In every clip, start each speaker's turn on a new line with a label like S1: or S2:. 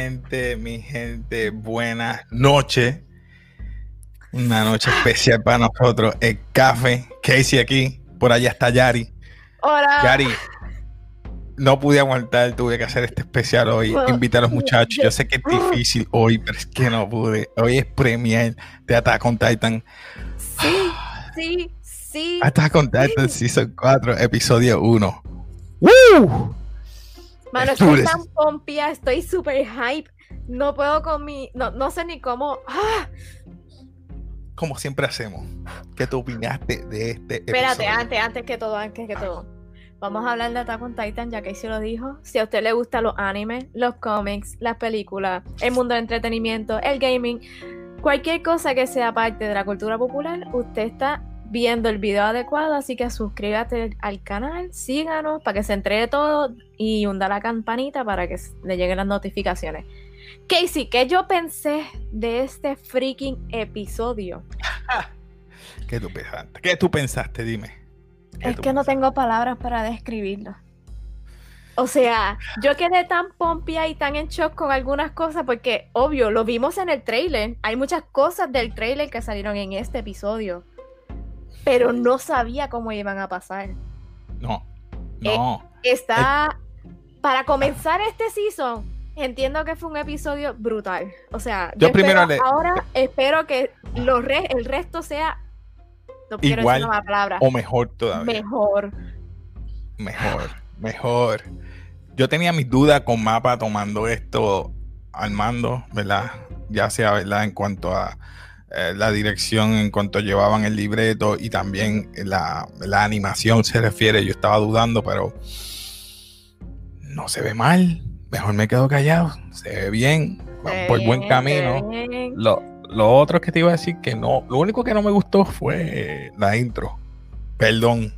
S1: gente, mi gente, buenas noches. Una noche especial para nosotros. El café, Casey aquí, por allá está Yari.
S2: Hola.
S1: Yari, no pude aguantar, tuve que hacer este especial hoy.
S2: Bueno,
S1: Invitar a los muchachos. Yo sé que es difícil hoy, pero es que no pude. Hoy es premier de Attack on Titan.
S2: Sí, sí, sí.
S1: Attack on Titan Season 4, episodio 1. ¡Woo!
S2: Mano, estoy tan pompia, estoy súper hype. No puedo con mi. No, no sé ni cómo. ¡Ah!
S1: Como siempre hacemos. ¿Qué tú opinaste de este
S2: Espérate,
S1: episodio?
S2: antes, antes que todo, antes que todo. Vamos a hablar de Attack on Titan, ya que se lo dijo. Si a usted le gustan los animes, los cómics, las películas, el mundo del entretenimiento, el gaming, cualquier cosa que sea parte de la cultura popular, usted está viendo el video adecuado, así que suscríbete al canal, síganos para que se entregue todo y hunda la campanita para que le lleguen las notificaciones. Casey, ¿qué yo pensé de este freaking episodio?
S1: ¿Qué tú pensaste? ¿Qué tú pensaste? Dime. ¿Qué
S2: Es que no tengo palabras para describirlo. O sea, yo quedé tan pompia y tan en shock con algunas cosas porque, obvio, lo vimos en el trailer. Hay muchas cosas del trailer que salieron en este episodio. Pero no sabía cómo iban a pasar.
S1: No.
S2: Eh,
S1: No.
S2: Está... Para comenzar este season, entiendo que fue un episodio brutal. O sea,
S1: Yo
S2: yo,
S1: primero
S2: espero-
S1: le-
S2: ahora espero que los re- el resto sea... No quiero
S1: Igual
S2: decir una palabra.
S1: o mejor todavía.
S2: Mejor.
S1: Mejor. Mejor. Yo tenía mis dudas con Mapa tomando esto al mando, ¿verdad? Ya sea, ¿verdad? En cuanto a eh, la dirección, en cuanto llevaban el libreto y también la, la animación se refiere. Yo estaba dudando, pero no se ve mal. Mejor me quedo callado. Se ve bien.
S2: Se
S1: por buen camino. Lo, lo otro que te iba a decir que no, lo único que no me gustó fue la intro. Perdón,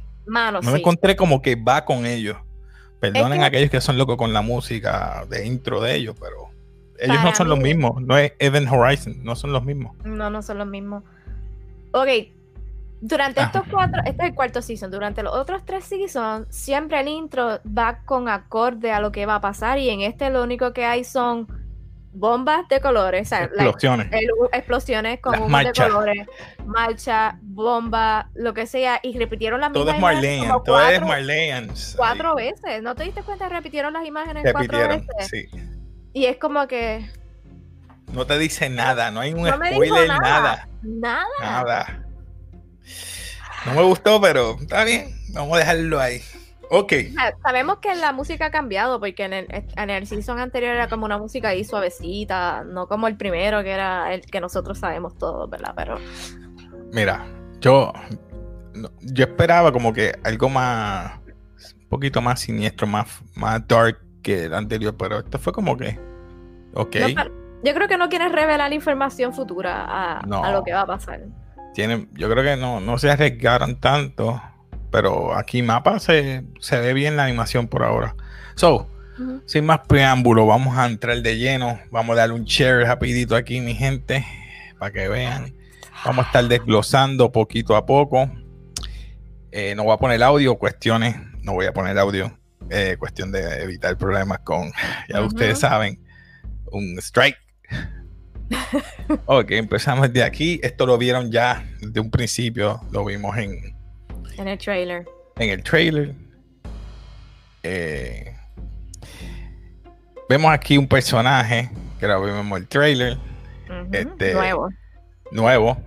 S1: no me encontré como que va con ellos. Perdonen
S2: que-
S1: a aquellos que son locos con la música de intro de ellos, pero ellos no son los mismos. No es Event Horizon, no son los mismos.
S2: No, no son los mismos. Ok, durante
S1: Ah.
S2: estos cuatro, este es el cuarto season, durante los otros tres seasons, siempre el intro va con acorde a lo que va a pasar y en este lo único que hay son bombas de colores, o sea, la-
S1: Explosiones.
S2: el- explosiones con de colores, marcha, bomba, lo que sea, y repitieron las
S1: Todo es
S2: mismas imágenes
S1: Marleyan,
S2: como
S1: todo es
S2: cuatro,
S1: Marleyan.
S2: cuatro veces. ¿No te diste cuenta? Repitieron las imágenes cuatro
S1: Repitieron,
S2: veces.
S1: sí.
S2: Y es como que
S1: No te dice nada, no hay un
S2: no
S1: spoiler,
S2: nada.
S1: nada.
S2: Nada.
S1: No me gustó, pero está bien. Vamos a dejarlo ahí. Ok.
S2: Sabemos que la música ha cambiado porque en el, en el season anterior era como una música ahí suavecita, no como el primero que era el que nosotros sabemos todos, ¿verdad? Pero
S1: Mira, yo, yo esperaba como que algo más, un poquito más siniestro, más, más dark que el anterior, pero esto fue como que, ok,
S2: no, yo creo que no quieres revelar información futura a,
S1: No.
S2: a lo que va a pasar.
S1: tienen, yo creo que no, no se arriesgaron tanto, pero aquí mapa se, se ve bien la animación por ahora. So, sin más preámbulo, vamos a entrar de lleno, vamos a darle un share rapidito aquí, mi gente, para que vean. Vamos a estar desglosando poquito a poco. Eh, no voy a poner audio, cuestiones, no voy a poner audio, eh, cuestión de evitar problemas con, ya ustedes saben, un strike. ok, empezamos de aquí. Esto lo vieron ya desde un principio, lo vimos en,
S2: En el trailer.
S1: en el trailer. Eh, vemos aquí un personaje que lo vimos en el trailer Este-
S2: Nuevo.
S1: nuevo.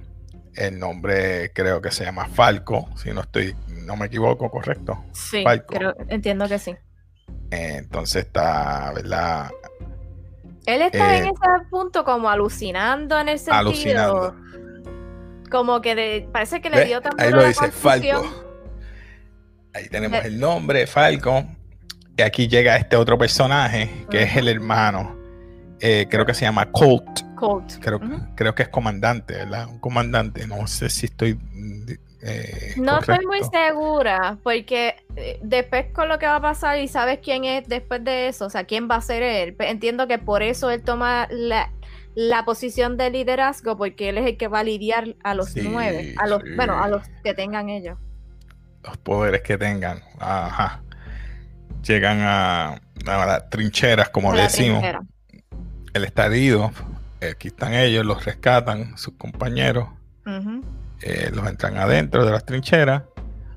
S1: El nombre creo que se llama Falco, si no estoy, no me equivoco, correcto.
S2: Sí,
S1: Falco.
S2: creo- entiendo que sí.
S1: Eh, entonces está, ¿verdad?
S2: Él está
S1: Eh,
S2: en ese punto como alucinando en el sentido.
S1: Alucinando.
S2: Como que de- parece que le dio tan
S1: Ahí lo dice
S2: confusión.
S1: Falco. Ahí tenemos el nombre, Falco. Y aquí llega este otro personaje, que es el hermano. Eh, creo que se llama Colt.
S2: Colt.
S1: Creo, creo que es comandante, ¿verdad? Un comandante. No sé si estoy. eh,
S2: No estoy muy segura, porque eh, después con lo que va a pasar y sabes quién es después de eso, o sea, quién va a ser él. Pe- Entiendo que por eso él toma la, la posición de liderazgo, porque él es el que va a lidiar a los
S1: Sí,
S2: nueve, a los,
S1: sí.
S2: bueno, a los que tengan ellos.
S1: los poderes que tengan, ajá, llegan a, las trincheras, como le decimos. Él está herido, aquí están ellos, los rescatan, sus compañeros, eh, los entran adentro de las trincheras.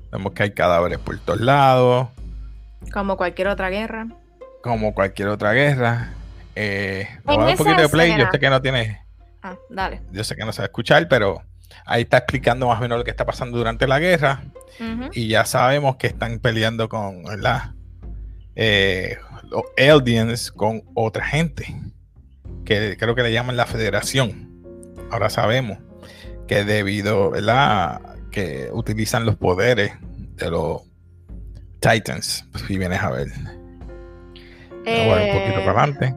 S1: Vemos que hay cadáveres por todos lados.
S2: Como cualquier otra guerra.
S1: Como cualquier otra guerra. Eh, un poquito de play, yo sé que no tiene.
S2: Ah, dale.
S1: Yo sé que no se va a escuchar, pero ahí está explicando más o menos lo que está pasando durante la guerra. Y ya sabemos que están peleando con ¿verdad? Eh, los Eldians con otra gente. Que creo que le llaman la Federación. Ahora sabemos que debido, ¿verdad? Que utilizan los poderes de los Titans. Pues si vienes a ver.
S2: Eh, un poquito para adelante.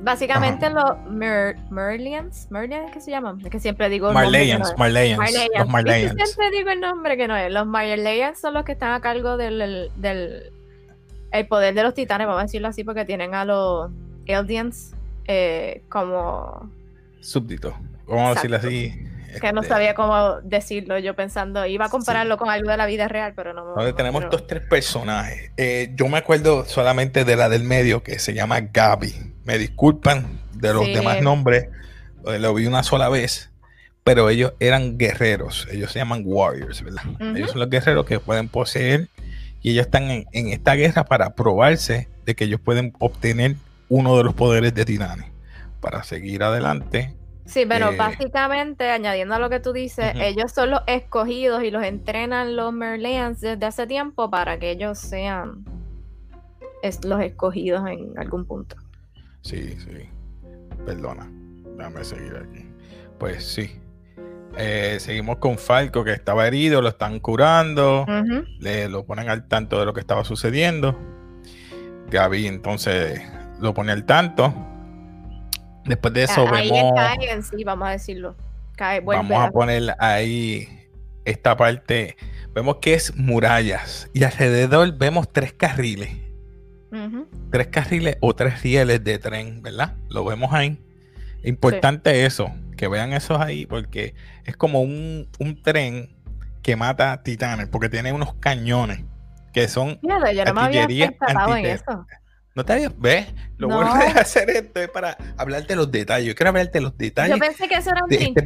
S2: Básicamente los Merlians, Merlians que se llaman, es que siempre digo
S1: Marleyans, Marleyans, los Marleyans.
S2: Siempre digo el nombre que no es. Los Marleyans son los que están a cargo del, del el poder de los titanes, vamos a decirlo así, porque tienen a los Eldians eh, como
S1: súbditos, vamos a decirlo así.
S2: Que no este, sabía cómo decirlo, yo pensando, iba a compararlo con algo de la vida real, pero no.
S1: me tenemos estos tres personajes. Eh, yo me acuerdo solamente de la del medio que se llama Gaby. Me disculpan de los demás nombres, eh, lo vi una sola vez, pero ellos eran guerreros, ellos se llaman warriors, ¿verdad? Ellos son los guerreros que pueden poseer y ellos están en, esta guerra para probarse de que ellos pueden obtener uno de los poderes de Titanes para seguir adelante.
S2: Sí, pero eh, básicamente, añadiendo a lo que tú dices, ellos son los escogidos y los entrenan los Merleans desde hace tiempo para que ellos sean los escogidos en algún punto.
S1: Sí, sí. Perdona. Déjame seguir aquí. Pues sí. Eh, seguimos con Falco que estaba herido, lo están curando, le lo ponen al tanto de lo que estaba sucediendo. Gaby entonces lo pone al tanto. Después de eso
S2: ahí
S1: vemos.
S2: Cae en sí, vamos a decirlo.
S1: vamos a poner ahí esta parte. Vemos que es murallas y alrededor vemos tres carriles. Tres carriles o tres rieles de tren, ¿verdad? Lo vemos ahí. Importante eso que vean esos ahí, porque es como un, tren que mata titanes, porque tiene unos cañones que son
S2: Mira, yo no me había en eso.
S1: ¿No te habías? ¿Ves? Lo bueno de hacer esto es para hablarte los detalles. Yo quiero hablarte los detalles.
S2: Yo pensé que eso era un este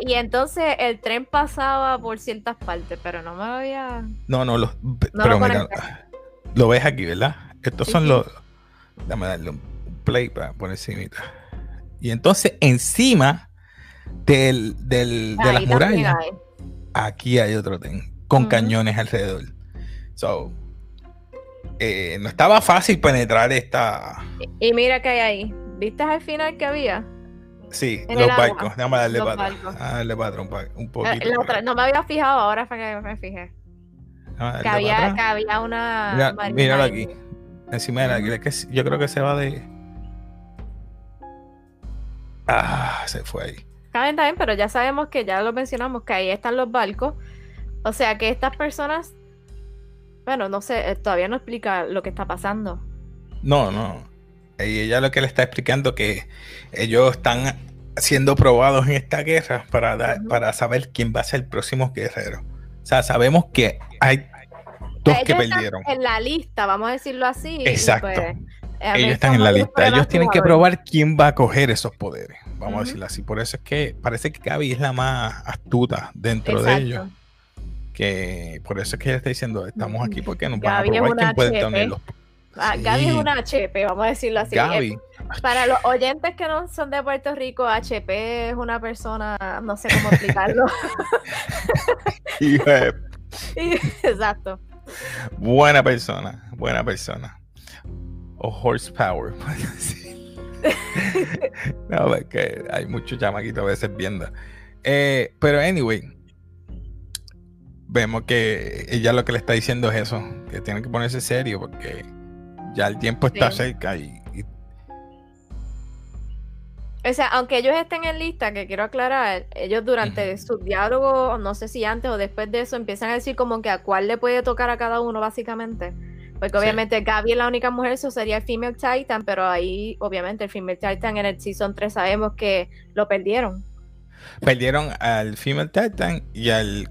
S2: y entonces el tren pasaba por ciertas partes, pero no me había.
S1: No, no, los, pero mira, lo ves aquí, ¿verdad? Estos son los. Dame darle un play para poner encima. Y entonces encima del, del, de las murallas, aquí hay otro tren con cañones alrededor. So, eh, no estaba fácil penetrar esta.
S2: Y, mira que hay ahí. ¿Viste al final que había?
S1: Sí, los barcos. Déjame darle para darle para un, un poquito.
S2: no me había fijado, ahora fue que me fijé. Que había, que había, una.
S1: Mira, míralo aquí. Encima de la. que yo creo que se va de. Ah, se fue ahí.
S2: Está pero ya sabemos que ya lo mencionamos, que ahí están los barcos. O sea que estas personas, bueno, no sé, eh, todavía no explica lo que está pasando.
S1: No, no. Y ella lo que le está explicando que ellos están siendo probados en esta guerra para, para saber quién va a ser el próximo guerrero. O sea, sabemos que hay dos que perdieron.
S2: En la lista, vamos a decirlo así.
S1: Exacto. Pues, ellos están en la lista. Ellos tienen que probar quién va a coger esos poderes. Vamos a decirlo así. Por eso es que parece que Gaby es la más astuta dentro de ellos. Que por eso es que ella está diciendo, estamos aquí porque nos van a probar quién puede tener los
S2: ah, Gaby es una HP, vamos a decirlo así. Gaby. Para los oyentes que no son de Puerto Rico, HP es una persona, no sé cómo explicarlo. Exacto.
S1: Buena persona, buena persona. O horsepower, no, es que hay muchos chamaquitos a veces viendo. Eh, pero anyway, vemos que ella lo que le está diciendo es eso, que tiene que ponerse serio porque ya el tiempo está cerca y,
S2: O sea, aunque ellos estén en lista, que quiero aclarar, ellos durante su diálogo, no sé si antes o después de eso, empiezan a decir como que a cuál le puede tocar a cada uno, básicamente. Porque obviamente Gaby es la única mujer, eso sería el Female Titan, pero ahí obviamente el Female Titan en el Season 3 sabemos que lo perdieron.
S1: Perdieron al Female Titan y al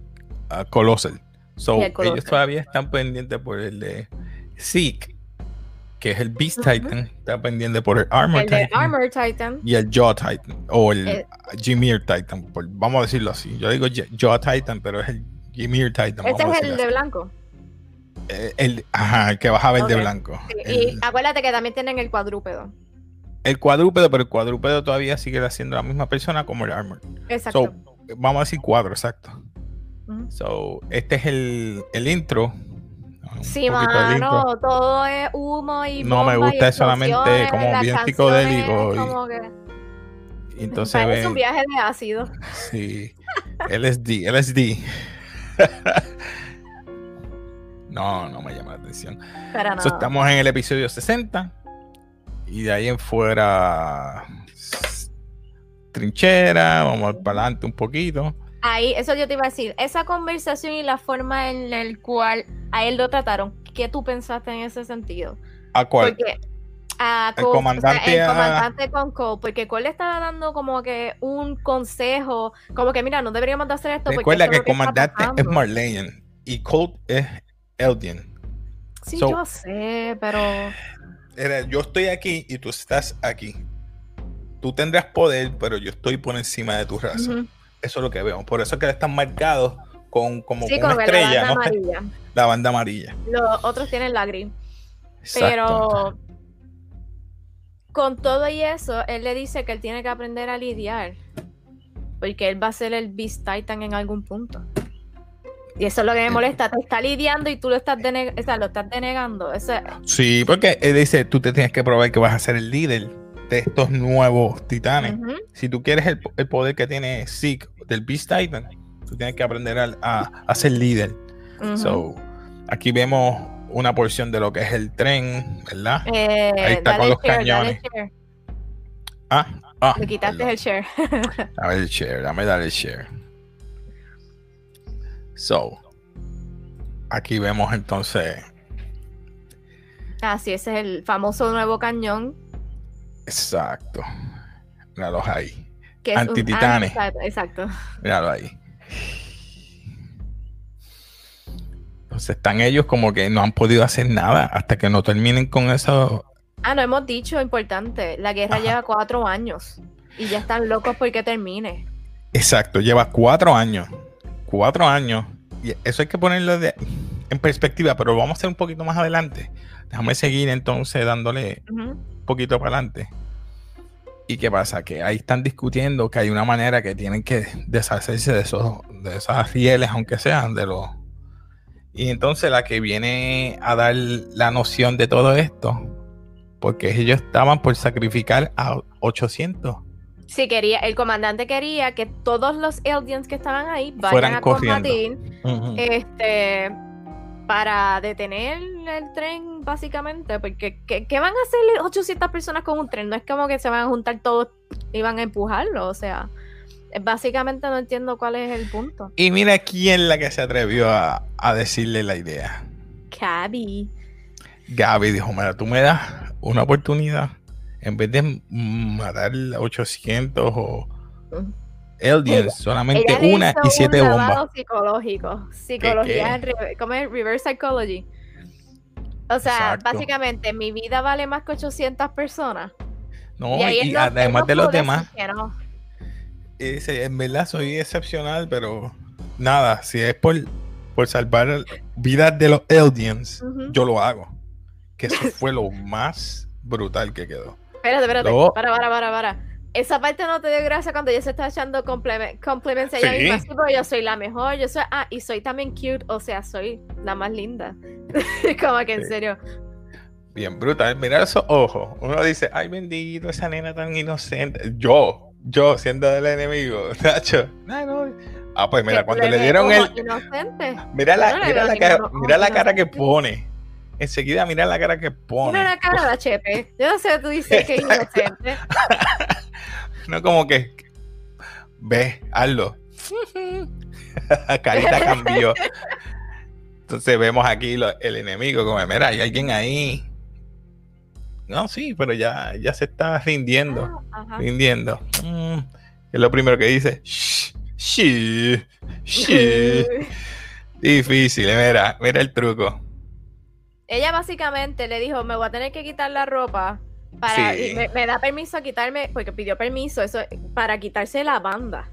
S1: Colossal. So,
S2: el
S1: ellos todavía están pendientes por el de Zeke, que es el Beast. Titan, está pendiente por el Armor
S2: el
S1: Titan
S2: Armor Titan.
S1: y el Jaw Titan, o el
S2: Eh.
S1: Jimir Titan, por- vamos a decirlo así. Yo digo Jaw Titan, pero es el Jimir Titan.
S2: Este
S1: a
S2: es el de blanco.
S1: Eh, el, ajá, el que vas a ver de blanco.
S2: Sí,
S1: El,
S2: Y acuérdate que también tienen el cuadrúpedo.
S1: el cuadrúpedo, pero el cuadrúpedo todavía sigue siendo la misma persona como el Armor.
S2: Exacto.
S1: So, vamos a decir cuatro, exacto. So, este es el, el intro.
S2: Sí, mano, todo es humo y
S1: No me gusta es solamente como bien psicodélico y-
S2: como que-
S1: Y entonces
S2: parece
S1: ve,
S2: un viaje de ácido.
S1: sí, LSD, LSD. no, no me llama la atención.
S2: Para
S1: So,
S2: nada.
S1: estamos en el episodio 60 y de ahí en fuera trinchera, vamos para adelante un poquito.
S2: Ahí, eso yo te iba a decir. Esa conversación y la forma en la cual a él lo trataron, ¿qué tú pensaste en ese sentido?
S1: ¿A cuál?
S2: Porque a
S1: El
S2: Cole, o sea,
S1: comandante
S2: el comandante con Cole, porque Cole le estaba dando como que un consejo, como que mira, no deberíamos de hacer esto. porque
S1: Recuerda
S2: esto
S1: que el comandante es
S2: pasando".
S1: Marleyan y Colt es Eldian.
S2: Sí,
S1: So-
S2: yo sé, pero
S1: Era, yo estoy aquí y tú estás aquí. Tú tendrás poder, pero yo estoy por encima de tu raza. Eso es lo que veo. Por eso es que están marcados con como
S2: sí,
S1: con una
S2: que la
S1: estrella,
S2: banda
S1: ¿no?
S2: amarilla.
S1: la banda amarilla.
S2: Los otros tienen la gris.
S1: Exacto.
S2: Pero con todo y eso, él le dice que él tiene que aprender a lidiar. Porque él va a ser el Beast Titan en algún punto. Y eso es lo que me molesta. Te está lidiando y tú lo estás, o sea, lo estás denegando.
S1: Sí, porque él dice, tú te tienes que probar que vas a ser el líder de estos nuevos titanes. Si tú quieres el, el poder que tiene Zeke del Beast Titan, tú tienes que aprender a, a- a ser líder. So, aquí vemos una porción de lo que es el tren, ¿verdad?
S2: Eh,
S1: ahí está con los
S2: share,
S1: cañones. Ah, ah,
S2: Le quitaste
S1: perdón.
S2: el share.
S1: Dame el share, dame dar el share. So, aquí vemos entonces,
S2: ah, sí, ese es el famoso nuevo cañón.
S1: exacto. Míralos ahí,
S2: Que es un-
S1: Antititanes.
S2: ah, exacto,
S1: míralo ahí. Entonces están ellos como que no han podido hacer nada hasta que no terminen con eso.
S2: Ah, no hemos dicho, importante. La guerra
S1: Ajá.
S2: lleva cuatro años. Y ya están locos porque termine.
S1: Exacto, lleva cuatro años. Cuatro años. Y eso hay que ponerlo de- en perspectiva, pero lo vamos a hacer un poquito más adelante. Déjame seguir entonces dándole un poquito para adelante. ¿Y qué pasa? Que ahí están discutiendo que hay una manera que tienen que deshacerse de esos, de esas rieles, aunque sean de los. Y entonces la que viene a dar la noción de todo esto, porque ellos estaban por sacrificar a 800
S2: Sí, quería, el comandante quería que todos los Eldians que estaban ahí vayan
S1: Fueran
S2: a combatir este, para detener el tren, básicamente. Porque, ¿qué, qué van a hacer 800 personas con un tren? No es como que se van a juntar todos y van a empujarlo. O sea, eh, básicamente no entiendo cuál es el punto.
S1: Y mira quién la que se atrevió a, a decirle la idea.
S2: Cabby.
S1: Gaby dijo, mira, tú me das una oportunidad. En vez de matar 800 o aliens, solamente
S2: Ella le
S1: una y siete
S2: un
S1: bombas.
S2: psicológico. Psicología,
S1: qué?
S2: re- ¿cómo es? Reverse psychology. O sea,
S1: Exacto.
S2: básicamente, mi vida vale más que 800 personas.
S1: No,
S2: y
S1: además de los demás, dice, en verdad soy excepcional, pero nada, si es por, por salvar vidas de los aliens, yo lo hago. Que eso fue lo más brutal que quedó.
S2: Espérate, espérate.
S1: Luego-
S2: Para, para, para, para. Esa parte no te dio gracia cuando ella se está echando compliment- compliments a ella
S1: Sí.
S2: misma. Sí, pero yo soy la mejor, yo soy... Ah, y soy también cute, o sea, soy la más linda. Como que en
S1: Sí.
S2: serio.
S1: Bien brutal. Mira esos ojos. Uno dice, ay bendito, esa nena tan inocente. Yo, yo siendo el enemigo, Nacho. No, no. Ah, pues mira, cuando le dieron el.
S2: ojos inocentes.
S1: Mira la,
S2: no
S1: mira la, cara, mira la cara que pone. Enseguida mira la cara que pone.
S2: Mira la cara de Chepe. Yo no sé, tú dices que es inocente.
S1: No como que. Ve, hazlo. Carita cambió. Entonces vemos aquí lo- el enemigo, como, mira, hay alguien ahí. No, sí, pero ya, ya se está rindiendo.
S2: Ah,
S1: rindiendo. Mm, es lo primero que dice. Shh, shh, shh. Difícil, mira, mira el truco.
S2: Ella básicamente le dijo, me voy a tener que quitar la ropa para,
S1: Sí.
S2: y me, me da permiso a quitarme, porque pidió permiso eso para quitarse la banda.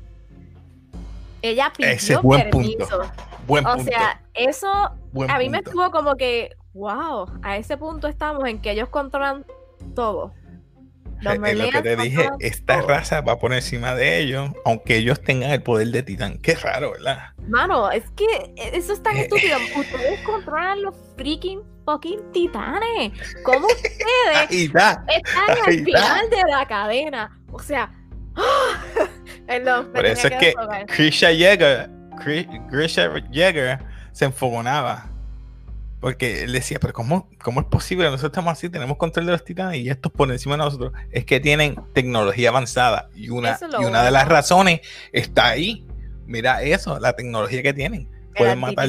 S2: Ella pidió
S1: Ese es buen
S2: permiso.
S1: punto. Buen
S2: O
S1: punto.
S2: sea, eso
S1: buen
S2: a mí me estuvo como que, wow, a ese punto estamos en que ellos controlan todo. Los
S1: Eh, eh, lo que te dije, esta
S2: todo.
S1: raza va por encima de ellos, aunque ellos tengan el poder de titán. Qué raro, ¿verdad?
S2: Mano, es que eso es tan
S1: Eh,
S2: estúpido. Ustedes controlan los freaking fucking titanes. ¿Cómo ustedes
S1: está.
S2: están al
S1: está.
S2: final de la cadena? O sea, perdón, me
S1: Por eso es que. Grisha Gri- Grisha Jäger se enfogonaba. Porque él decía, pero ¿cómo, ¿cómo es posible? Nosotros estamos así, tenemos control de los titanes y estos por encima de nosotros. Es que tienen tecnología avanzada y una, y una de las razones está ahí. Mira eso, la tecnología que tienen. Pueden matar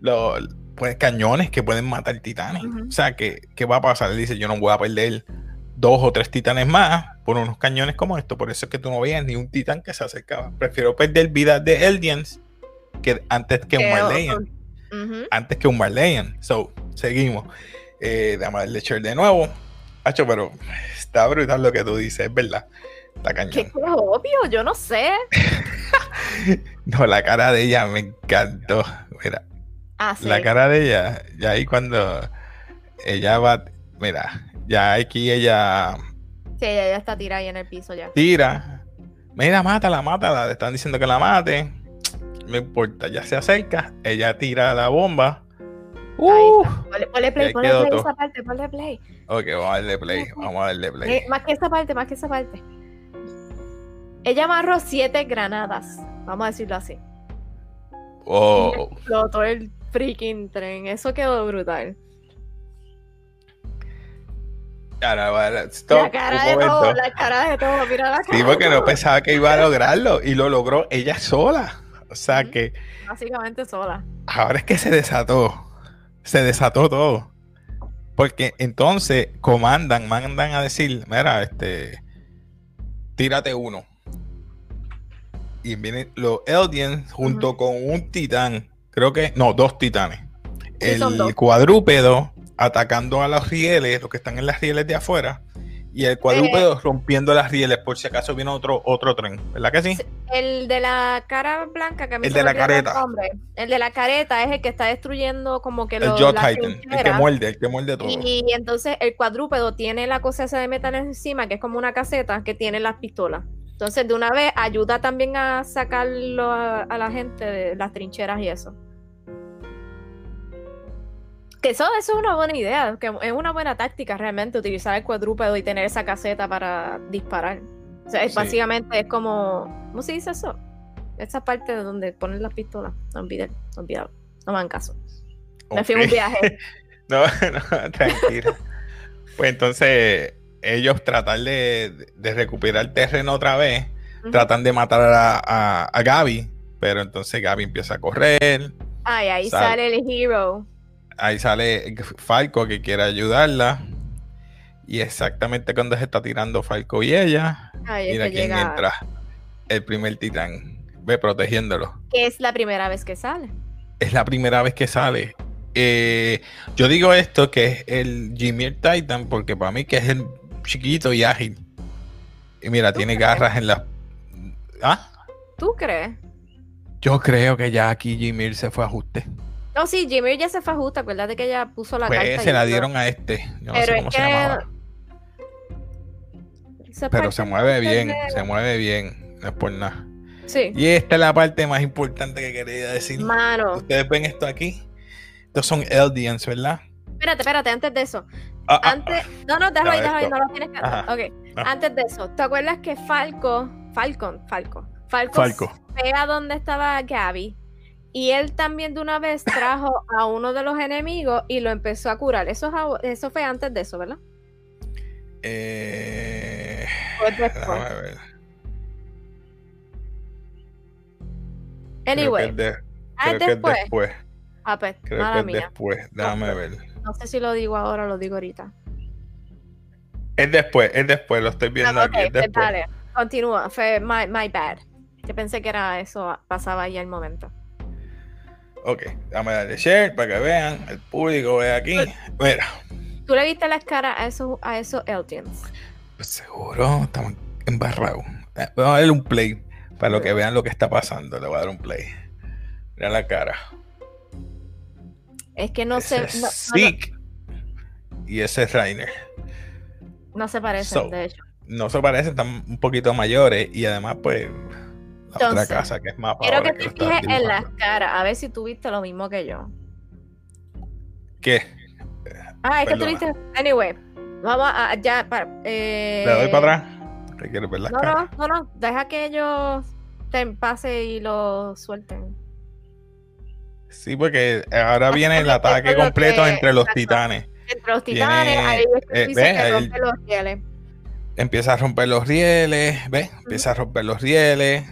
S1: los pues, cañones que pueden matar titanes. O sea, ¿qué, ¿qué va a pasar? Él dice, yo no voy a perder dos o tres titanes más por unos cañones como estos. Por eso es que tú no veías ni un titán que se acercaba. Prefiero perder vidas de Eldians que antes que un
S2: Que-
S1: Marleyan. Antes que un Marleyan. So, seguimos. Eh, dame darle share de nuevo. Hacho, pero está brutal lo que tú dices, es verdad. Está
S2: Que
S1: cañón.
S2: es obvio, yo no sé.
S1: No, la cara de ella me encantó. Mira,
S2: Ah, sí.
S1: la cara de ella, ya ahí cuando ella va, mira, ya aquí ella
S2: Sí, ella ya está tirada ahí en el piso ya.
S1: tira, mira, mátala, mátala, le están diciendo que la mate, no importa, ya se acerca, ella tira la bomba. Uh,
S2: Ponle, ponle play, ponle play
S1: todo.
S2: esa parte, ponle play.
S1: ok, vamos a darle play, vamos a darle play.
S2: Eh, más que esa parte, más que esa parte. Ella amarró siete granadas, vamos a decirlo así.
S1: Oh,
S2: Explotó el freaking tren, eso quedó brutal.
S1: stop,
S2: la cara de todo,
S1: momento.
S2: la cara de todo, mira la cara.
S1: Sí, porque no
S2: todo.
S1: pensaba que iba a lograrlo y lo logró ella sola. O sea que
S2: Básicamente sola.
S1: ahora es que se desató. Se desató todo. Porque entonces comandan, mandan a decir, mira, este, tírate uno. Y vienen los Eldians junto con un titán, creo que, no, dos titanes.
S2: Sí,
S1: el cuadrúpedo atacando a los rieles, los que están en las rieles de afuera. Y
S2: Eh.
S1: el cuadrúpedo rompiendo las rieles por si acaso viene otro, otro tren. ¿Verdad que sí?
S2: El de la cara blanca, que a mí
S1: El de
S2: me
S1: la
S2: el
S1: careta.
S2: nombre. El de la careta es el que está destruyendo como que
S1: El
S2: los,
S1: Jaw Titan, el que muerde, el que muerde todo.
S2: Y entonces el cuadrúpedo tiene la cosa esa de metal encima, que es como una caseta que tiene las pistolas. Entonces, de una vez ayuda también a sacarlo a, a la gente de las trincheras y eso. Que eso, eso es una buena idea, que es una buena táctica realmente utilizar el cuadrúpedo y tener esa caseta para disparar. O sea, es
S1: Sí.
S2: básicamente es como. ¿Cómo se dice eso? Esa parte de donde ponen las pistolas. No olviden, no me hagan caso. Me fui un viaje.
S1: No, no, tranquila. pues entonces, ellos tratan de, de recuperar terreno otra vez, tratan de matar a, a, a Gaby, pero entonces Gaby empieza a correr.
S2: Ay, ahí
S1: Sal-
S2: sale el hero.
S1: Ahí sale Falco que quiere ayudarla. Y exactamente cuando se está tirando Falco y ella,
S2: Ay,
S1: mira quién
S2: llega.
S1: entra. El primer titán. Ve protegiéndolo.
S2: Que es la primera vez que sale.
S1: es la primera vez que sale. Eh, yo digo esto que es el Jimmy Titan porque para mí que es el chiquito y ágil. Y mira,
S2: ¿Tú
S1: tiene
S2: crees?
S1: garras en la... ¿Ah?
S2: ¿Tú crees?
S1: Yo creo que ya aquí Jimmy se fue a ajuste.
S2: No, sí, Jimmy ya se fue justo. Acuérdate que ella puso la
S1: Pues
S2: carta.
S1: se
S2: y
S1: la
S2: todo.
S1: dieron a este. Yo no
S2: Pero
S1: sé
S2: es
S1: cómo se
S2: que-
S1: llamaba.
S2: Esa
S1: Pero se mueve bien, se mueve bien. No es por nada.
S2: Sí.
S1: Y esta es la parte más importante que quería decir.
S2: Mano.
S1: Ustedes ven esto aquí. Estos son Eldians, ¿verdad?
S2: Espérate, espérate, antes de eso.
S1: Ah, ah,
S2: Antes. No, no, déjalo ahí, déjalo ahí, no lo tienes que.
S1: Ajá.
S2: Ok.
S1: Ah.
S2: Antes de eso, ¿te acuerdas que Falco. Falcon, Falco. Falco,
S1: Falco.
S2: ve a donde estaba Gaby. Y él también de una vez trajo a uno de los enemigos y lo empezó a curar. Eso, eso fue antes de eso, ¿verdad?
S1: Eh,
S2: después.
S1: ver.
S2: Anyway,
S1: Creo que es, de- creo que es
S2: después.
S1: después.
S2: Ah, pues,
S1: Creo que es
S2: mía.
S1: después. Déjame ver.
S2: No sé si lo digo ahora o lo digo ahorita.
S1: Es después, es después, lo estoy viendo
S2: Ah,
S1: aquí. Es
S2: pues
S1: después.
S2: dale. Continúa. Fue my, my bad. Yo pensé que era eso, pasaba ahí al momento.
S1: Ok, dame darle share para que vean, el público ve aquí. Mira.
S2: ¿Tú le viste las caras a esos, a esos Eldians?
S1: Pues seguro, estamos embarrados. Eh, vamos a darle un play para lo que vean lo que está pasando. Le voy a dar un play. Mira la cara.
S2: Es que no sé.
S1: Ese es Zeke y ese es Rainer.
S2: No se parecen,
S1: So,
S2: de hecho.
S1: No se parecen, están un poquito mayores y además, pues, la otra
S2: Entonces,
S1: casa que es más
S2: Quiero que
S1: que
S2: te fijes en las caras, a ver si tú viste lo mismo que yo.
S1: ¿Qué?
S2: Ah, es que tú
S1: Perdona.
S2: viste. Anyway, vamos a. Ya, para. Eh,
S1: ¿Le doy para atrás? ¿Te quieres ver las
S2: No,
S1: caras?
S2: no, no, no. Deja que ellos te pase y lo suelten.
S1: Sí, porque ahora viene el ataque completo
S2: que-
S1: entre los
S2: exacto.
S1: titanes.
S2: Entre los titanes, ahí es que
S1: eh,
S2: que rompe los rieles.
S1: Empieza a romper los rieles, ¿ves? Empieza a romper los rieles.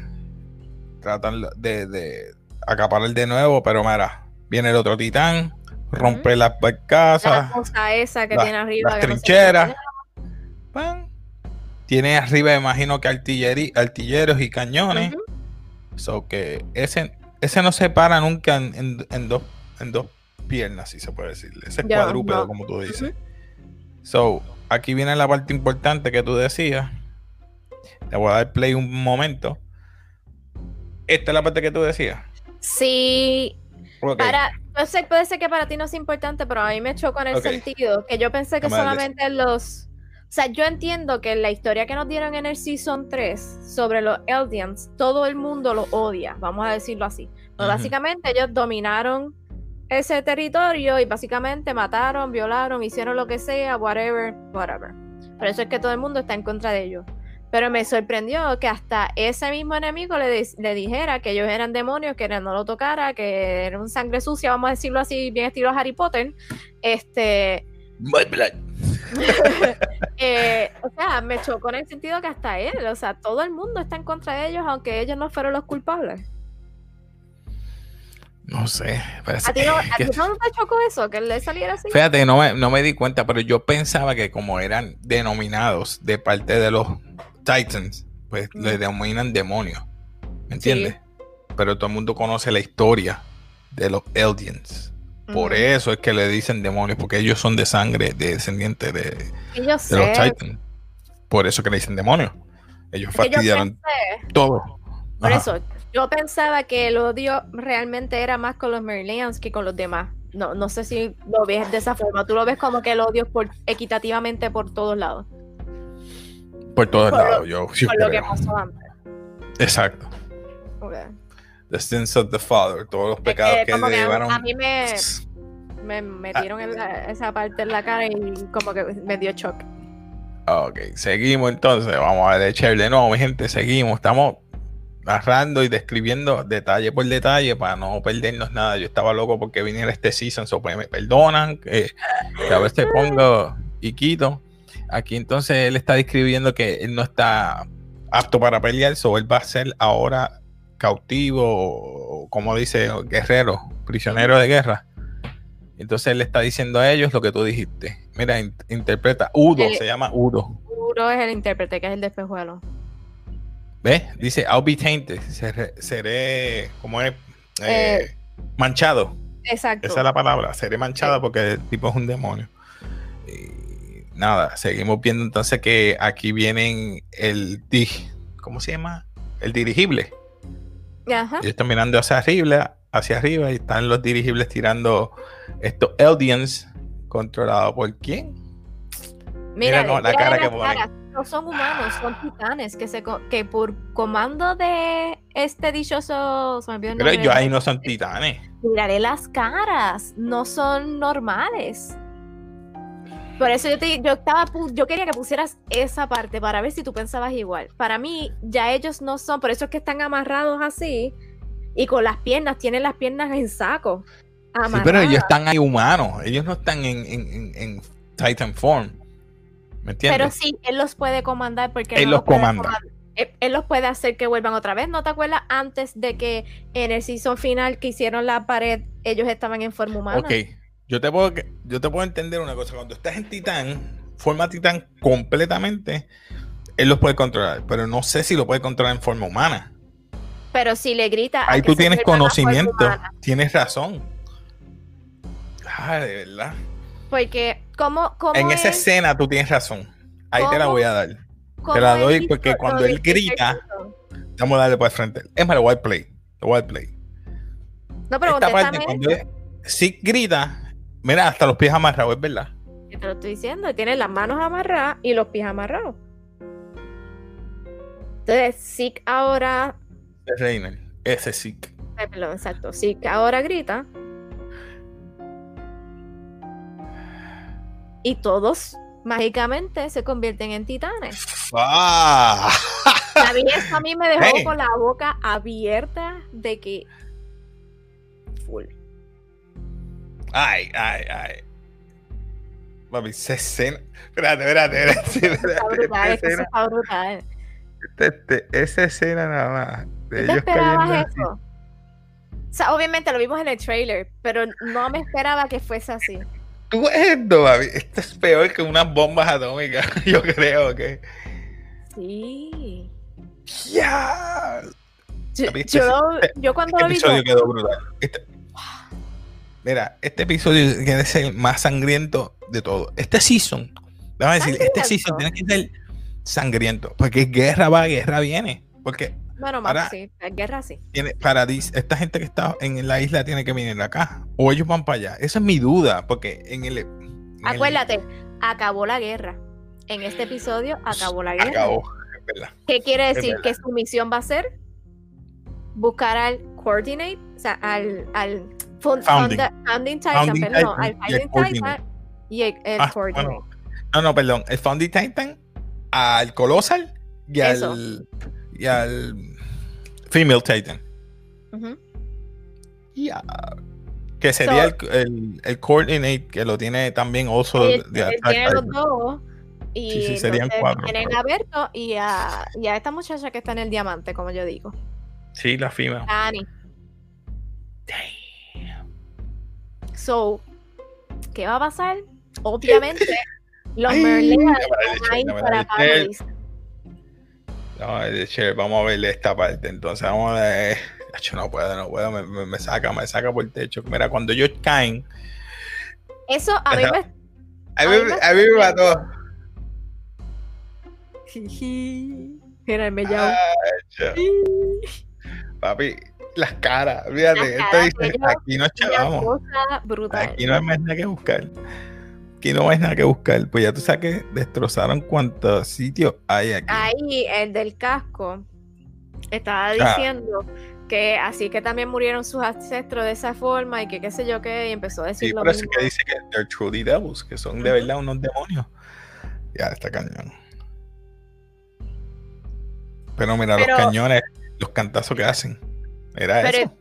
S1: Tratan de, de acaparar de nuevo, pero mira, viene el otro titán, rompe las
S2: La
S1: barcazas,
S2: cosa esa que tiene arriba.
S1: las
S2: que no
S1: trincheras. Tiene arriba, imagino que artillerí- artilleros y cañones.
S2: Ujú.
S1: So que ese, ese no se para nunca en, en- en dos, en dos piernas, si se puede decir. Ese es cuadrúpedo,
S2: no.
S1: como tú dices. So, aquí viene la parte importante que tú decías. Te voy a dar play un momento. Esta es la parte que tú decías.
S2: Sí, para, yo sé, puede ser que para ti no es importante, pero a mí me chocó en el sentido que yo pensé que solamente los... O sea, yo entiendo que la historia que nos dieron en el Season 3 sobre los Eldians, todo el mundo los odia, vamos a decirlo así. Pero
S1: Ujú.
S2: básicamente ellos dominaron ese territorio y básicamente mataron, violaron, hicieron lo que sea, whatever, whatever. Por eso es que todo el mundo está en contra de ellos. Pero me sorprendió que hasta ese mismo enemigo le, le dijera que ellos eran demonios, que no lo tocara, que era un sangre sucia, vamos a decirlo así, bien estilo Harry Potter. Este,
S1: My blood.
S2: eh, o sea, me chocó en el sentido que hasta él, o sea, todo el mundo está en contra de ellos, aunque ellos no fueron los culpables.
S1: No sé. parece
S2: ¿A ti no, a
S1: que-
S2: ti no te chocó eso? Que le saliera así.
S1: Fíjate, no me, no me di cuenta, pero yo pensaba que como eran denominados de parte de los Titans, pues
S2: Mm.
S1: le denominan demonios. ¿Me entiendes? Pero todo el mundo conoce la historia de los Eldians. Por eso es que le dicen demonios, porque ellos son de sangre, de descendientes de, los. Titans. Por eso que le dicen demonios. Ellos
S2: Es que yo
S1: fastidiaron
S2: pensé-
S1: todo.
S2: Por
S1: Ajá.
S2: eso, yo pensaba que el odio realmente era más con los Marylands que con los demás. No, no sé si lo ves de esa forma. Tú lo ves como que el odio es por, equitativamente por todos lados.
S1: Por todos
S2: Por lo-
S1: lados, yo,
S2: Por lo que pasó antes.
S1: Exacto.
S2: Ok.
S1: The sins of the father, todos los pecados que le llevaron.
S2: a mí me, me metieron en la- esa parte en la cara y como que me dio shock.
S1: Ok, seguimos entonces. Vamos a echar de nuevo, mi gente. Seguimos. Estamos narrando y describiendo detalle por detalle para no perdernos nada. Yo estaba loco porque viniera este season, so pues me perdonan que, que a veces pongo y quito. Aquí entonces él está describiendo que él no está apto para pelear, so él va a ser ahora cautivo, o como dice, guerrero, prisionero de guerra. Entonces él le está diciendo a ellos lo que tú dijiste. Mira, in- interpreta. Udo,
S2: El-
S1: se llama Udo.
S2: Puro es el intérprete, que es el despejuelo.
S1: ¿Ves? Dice, I'll be tainted. Seré, seré como es? Eh,
S2: Eh,
S1: manchado.
S2: Exacto.
S1: Esa es la palabra. Seré manchado porque el tipo es un demonio. Y nada, seguimos viendo entonces que aquí vienen el ¿cómo se llama? El dirigible.
S2: Ajá.
S1: Ellos están mirando hacia arriba, hacia arriba y están los dirigibles tirando estos Eldians controlados por quién?
S2: Mira,
S1: no, la
S2: mira
S1: cara
S2: las
S1: que ponen.
S2: No son humanos, son titanes que se que por comando de este dichoso se me
S1: Pero ellos ahí no son titanes.
S2: miraré las caras, no son normales. Por eso yo te yo estaba yo quería que pusieras esa parte para ver si tú pensabas igual. Para mí ya ellos no son, por eso es que están amarrados así y con las piernas tienen las piernas en saco.
S1: Sí, pero ellos están ahí humanos. Ellos no están en, en- en- Titan form. ¿Me entiendes?
S2: Pero sí, él los puede comandar porque
S1: Él
S2: no
S1: los comanda.
S2: comandar. Él, él los puede hacer que vuelvan otra vez. ¿No te acuerdas antes de que en el season final que hicieron la pared, ellos estaban en forma humana?
S1: Ok, yo te puedo yo te puedo entender una cosa. Cuando estás en Titán, forma Titán completamente, él los puede controlar, pero no sé si lo puede controlar en forma humana.
S2: Pero si le grita.
S1: Ahí tú tienes conocimiento, tienes razón. Ah, de verdad.
S2: Porque, ¿cómo, cómo
S1: En esa
S2: él-
S1: escena tú tienes razón. Ahí te la voy a dar.
S2: cómo
S1: la doy porque cuando él grita-? Vamos a darle por el frente. Es más, voy a play. Voy a play.
S2: No, pero
S1: Esta parte, cuando él- sí grita, mira, hasta los pies amarrados, es verdad.
S2: que te lo estoy diciendo. Tiene las manos amarradas y los pies amarrados. Entonces, Zeke ahora.
S1: Es Reiner. Ese sí. que-
S2: eh, Perdón, exacto. Zeke ahora grita. Y todos mágicamente se convierten en titanes.
S1: ¡Ah!
S2: A mí eso a mí me dejó
S1: Hey.
S2: con la boca abierta de que.
S1: Ay, ay, ay. Papi, esa escena. Espérate, espérate, espérate. espérate,
S2: Está brutal,
S1: esa
S2: es que eso
S1: escena,
S2: está brutal.
S1: este- este- esa escena nada más. De
S2: ¿Tú te esperabas eso? O sea, obviamente lo vimos en el trailer, pero no me esperaba que fuese así.
S1: Tú esto, papi. Esto es peor que unas bombas atómicas. Yo creo que.
S2: Sí.
S1: ¡Ya!
S2: Yo,
S1: este
S2: yo,
S1: es-
S2: yo cuando
S1: Este
S2: lo vi,
S1: episodio
S2: yo-
S1: quedó brutal. Este- Mira, este episodio tiene que ser el más sangriento de todo. Este season, vamos a decir, este season tiene que ser sangriento. Porque guerra va, guerra viene. Porque
S2: bueno, más
S1: ahora-
S2: sí, la guerra sí.
S1: tiene, para esta gente que está en la isla tiene que venir acá. O ellos van para allá. Esa es mi duda. Porque en el. en el-
S2: Acuérdate, acabó la guerra. En este episodio acabó la guerra.
S1: Acabó. es verdad.
S2: ¿Qué quiere decir? Que su misión va a ser buscar al coordinate, o sea, al, al
S1: Founding.
S2: funda- founding Titan,
S1: Founding
S2: perdón,
S1: Titan
S2: al
S1: el
S2: founding. Titan y el, el
S1: Ah, bueno. No, no, perdón. El Founding Titan al Colossal y
S2: Eso.
S1: al. Y al. Female Titan. Ya. Que sería
S2: So-
S1: el, el, el coordinate que lo tiene también also
S2: Él,
S1: de Attack
S2: tiene los
S1: Titan.
S2: dos. Y
S1: Sí, sí, serían cuatro,
S2: tienen
S1: pero-
S2: a Berto y a, y a esta muchacha que está en el diamante, como yo digo.
S1: Sí, la FIMA.
S2: So, ¿qué va a pasar? Obviamente, los Merlin
S1: la
S2: para.
S1: No, de chévere, vamos a verle esta parte. Entonces, vamos a ver. No puedo, no puedo. Me, me- me saca, me saca por el techo. Mira, cuando ellos caen.
S2: Eso a mí me.
S1: A mí,
S2: me
S1: a mí me mató.
S2: Mira, el mellao.
S1: Acho. Papi, las caras. Fíjate,
S2: Las caras,
S1: dice,
S2: ellos-
S1: aquí no
S2: Una
S1: chavamos. Aquí no hay más nada que buscar. Aquí no hay nada que buscar. Pues ya tú sabes que destrozaron cuántos sitios hay aquí.
S2: Ahí, el del casco, estaba
S1: Ah.
S2: diciendo que así que también murieron sus ancestros de esa forma y que qué sé yo qué, y empezó a decir
S1: Sí,
S2: lo
S1: eso
S2: mismo.
S1: que dice que they're truly devils, que son de verdad unos demonios. Ya, está cañón. Pero mira,
S2: Pero-
S1: los cañones, los cantazos que hacen. Era
S2: Pero
S1: eso.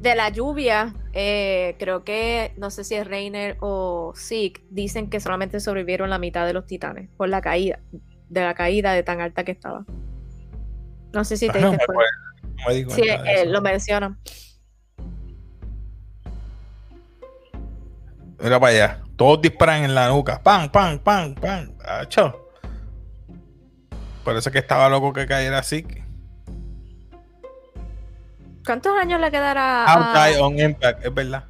S2: de la lluvia, eh, creo que, no sé si es Reiner o Zeke, dicen que solamente sobrevivieron la mitad de los titanes por la caída, de la caída de tan alta que estaba. No sé si te
S1: Ah, no
S2: diste
S1: me no me
S2: Sí, eh, lo mencionan.
S1: Mira para allá. Todos disparan en la nuca. ¡Pam, pam, pam, pam! ¡Acho! Por eso que estaba loco que cayera así.
S2: ¿Cuántos años le quedará
S1: How
S2: a,
S1: on impact, es verdad.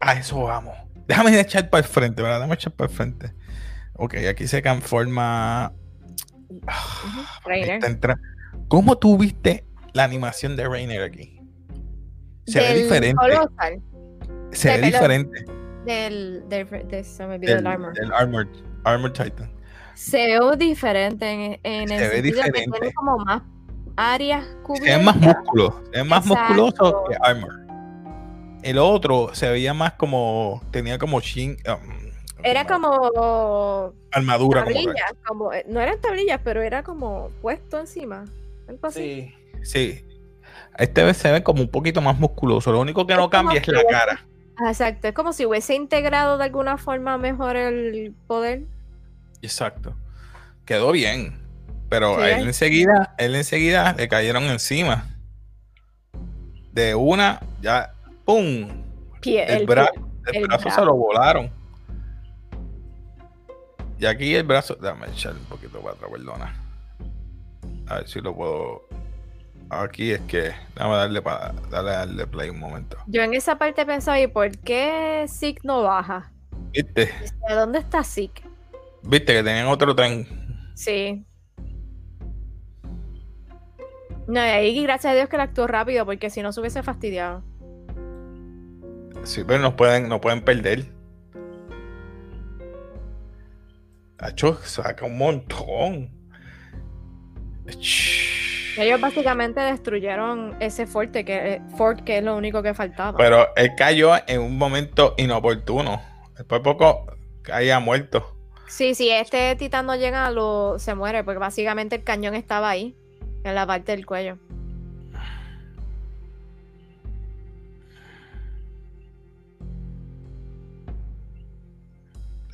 S1: A eso vamos. Déjame echar para el frente, ¿verdad? Déjame echar para el frente. Ok, aquí se conforma. Está entra- ¿Cómo tú viste la animación de Rainer aquí? Se ve
S2: Del
S1: diferente.
S2: Colossal,
S1: Se
S2: de
S1: ve
S2: pelo-
S1: diferente.
S2: del, del, de- se me
S1: Del,
S2: el armor.
S1: del Armored, Armored Titan.
S2: Se ve diferente en, en el
S1: Se ve
S2: sentido que
S1: diferente.
S2: tiene como más áreas cubiertas.
S1: más músculo. Ve más
S2: Exacto.
S1: musculoso que Armor. El otro se veía más como. Tenía como shin. um,
S2: Era como
S1: armadura. Como
S2: tablillas, como, eh, no eran tablillas, pero era como puesto encima. Algo así.
S1: Sí, sí. Este vez se ve como un poquito más musculoso. Lo único que
S2: Es
S1: no cambia es
S2: como
S1: la
S2: que-
S1: cara.
S2: Exacto, es como si hubiese integrado de alguna forma mejor el poder.
S1: Exacto. Quedó bien. Pero
S2: Sí,
S1: a él enseguida, él enseguida le cayeron encima. De una, ya, ¡pum!
S2: Pie,
S1: El,
S2: el
S1: bra-
S2: pie.
S1: el
S2: el
S1: brazo se lo volaron. Y aquí el brazo. Déjame echar un poquito para atrás, perdona. A ver si lo puedo. aquí es que a darle para darle, darle play un momento.
S2: Yo en esa parte pensaba, ¿y por qué Zeke no baja?
S1: ¿Viste?
S2: ¿De dónde está Zeke?
S1: ¿Viste que tenían otro tren?
S2: Sí. No, y ahí gracias a Dios que le actuó rápido, porque si no se hubiese fastidiado.
S1: Sí, pero no pueden, no pueden perder. Hacho, saca un montón.
S2: Ellos básicamente destruyeron ese fuerte que, fort que es lo único que faltaba.
S1: Pero él cayó en un momento inoportuno. Después poco caía muerto.
S2: Sí, sí, este titán no llega, lo, se muere, porque básicamente el cañón estaba ahí, en la parte del cuello.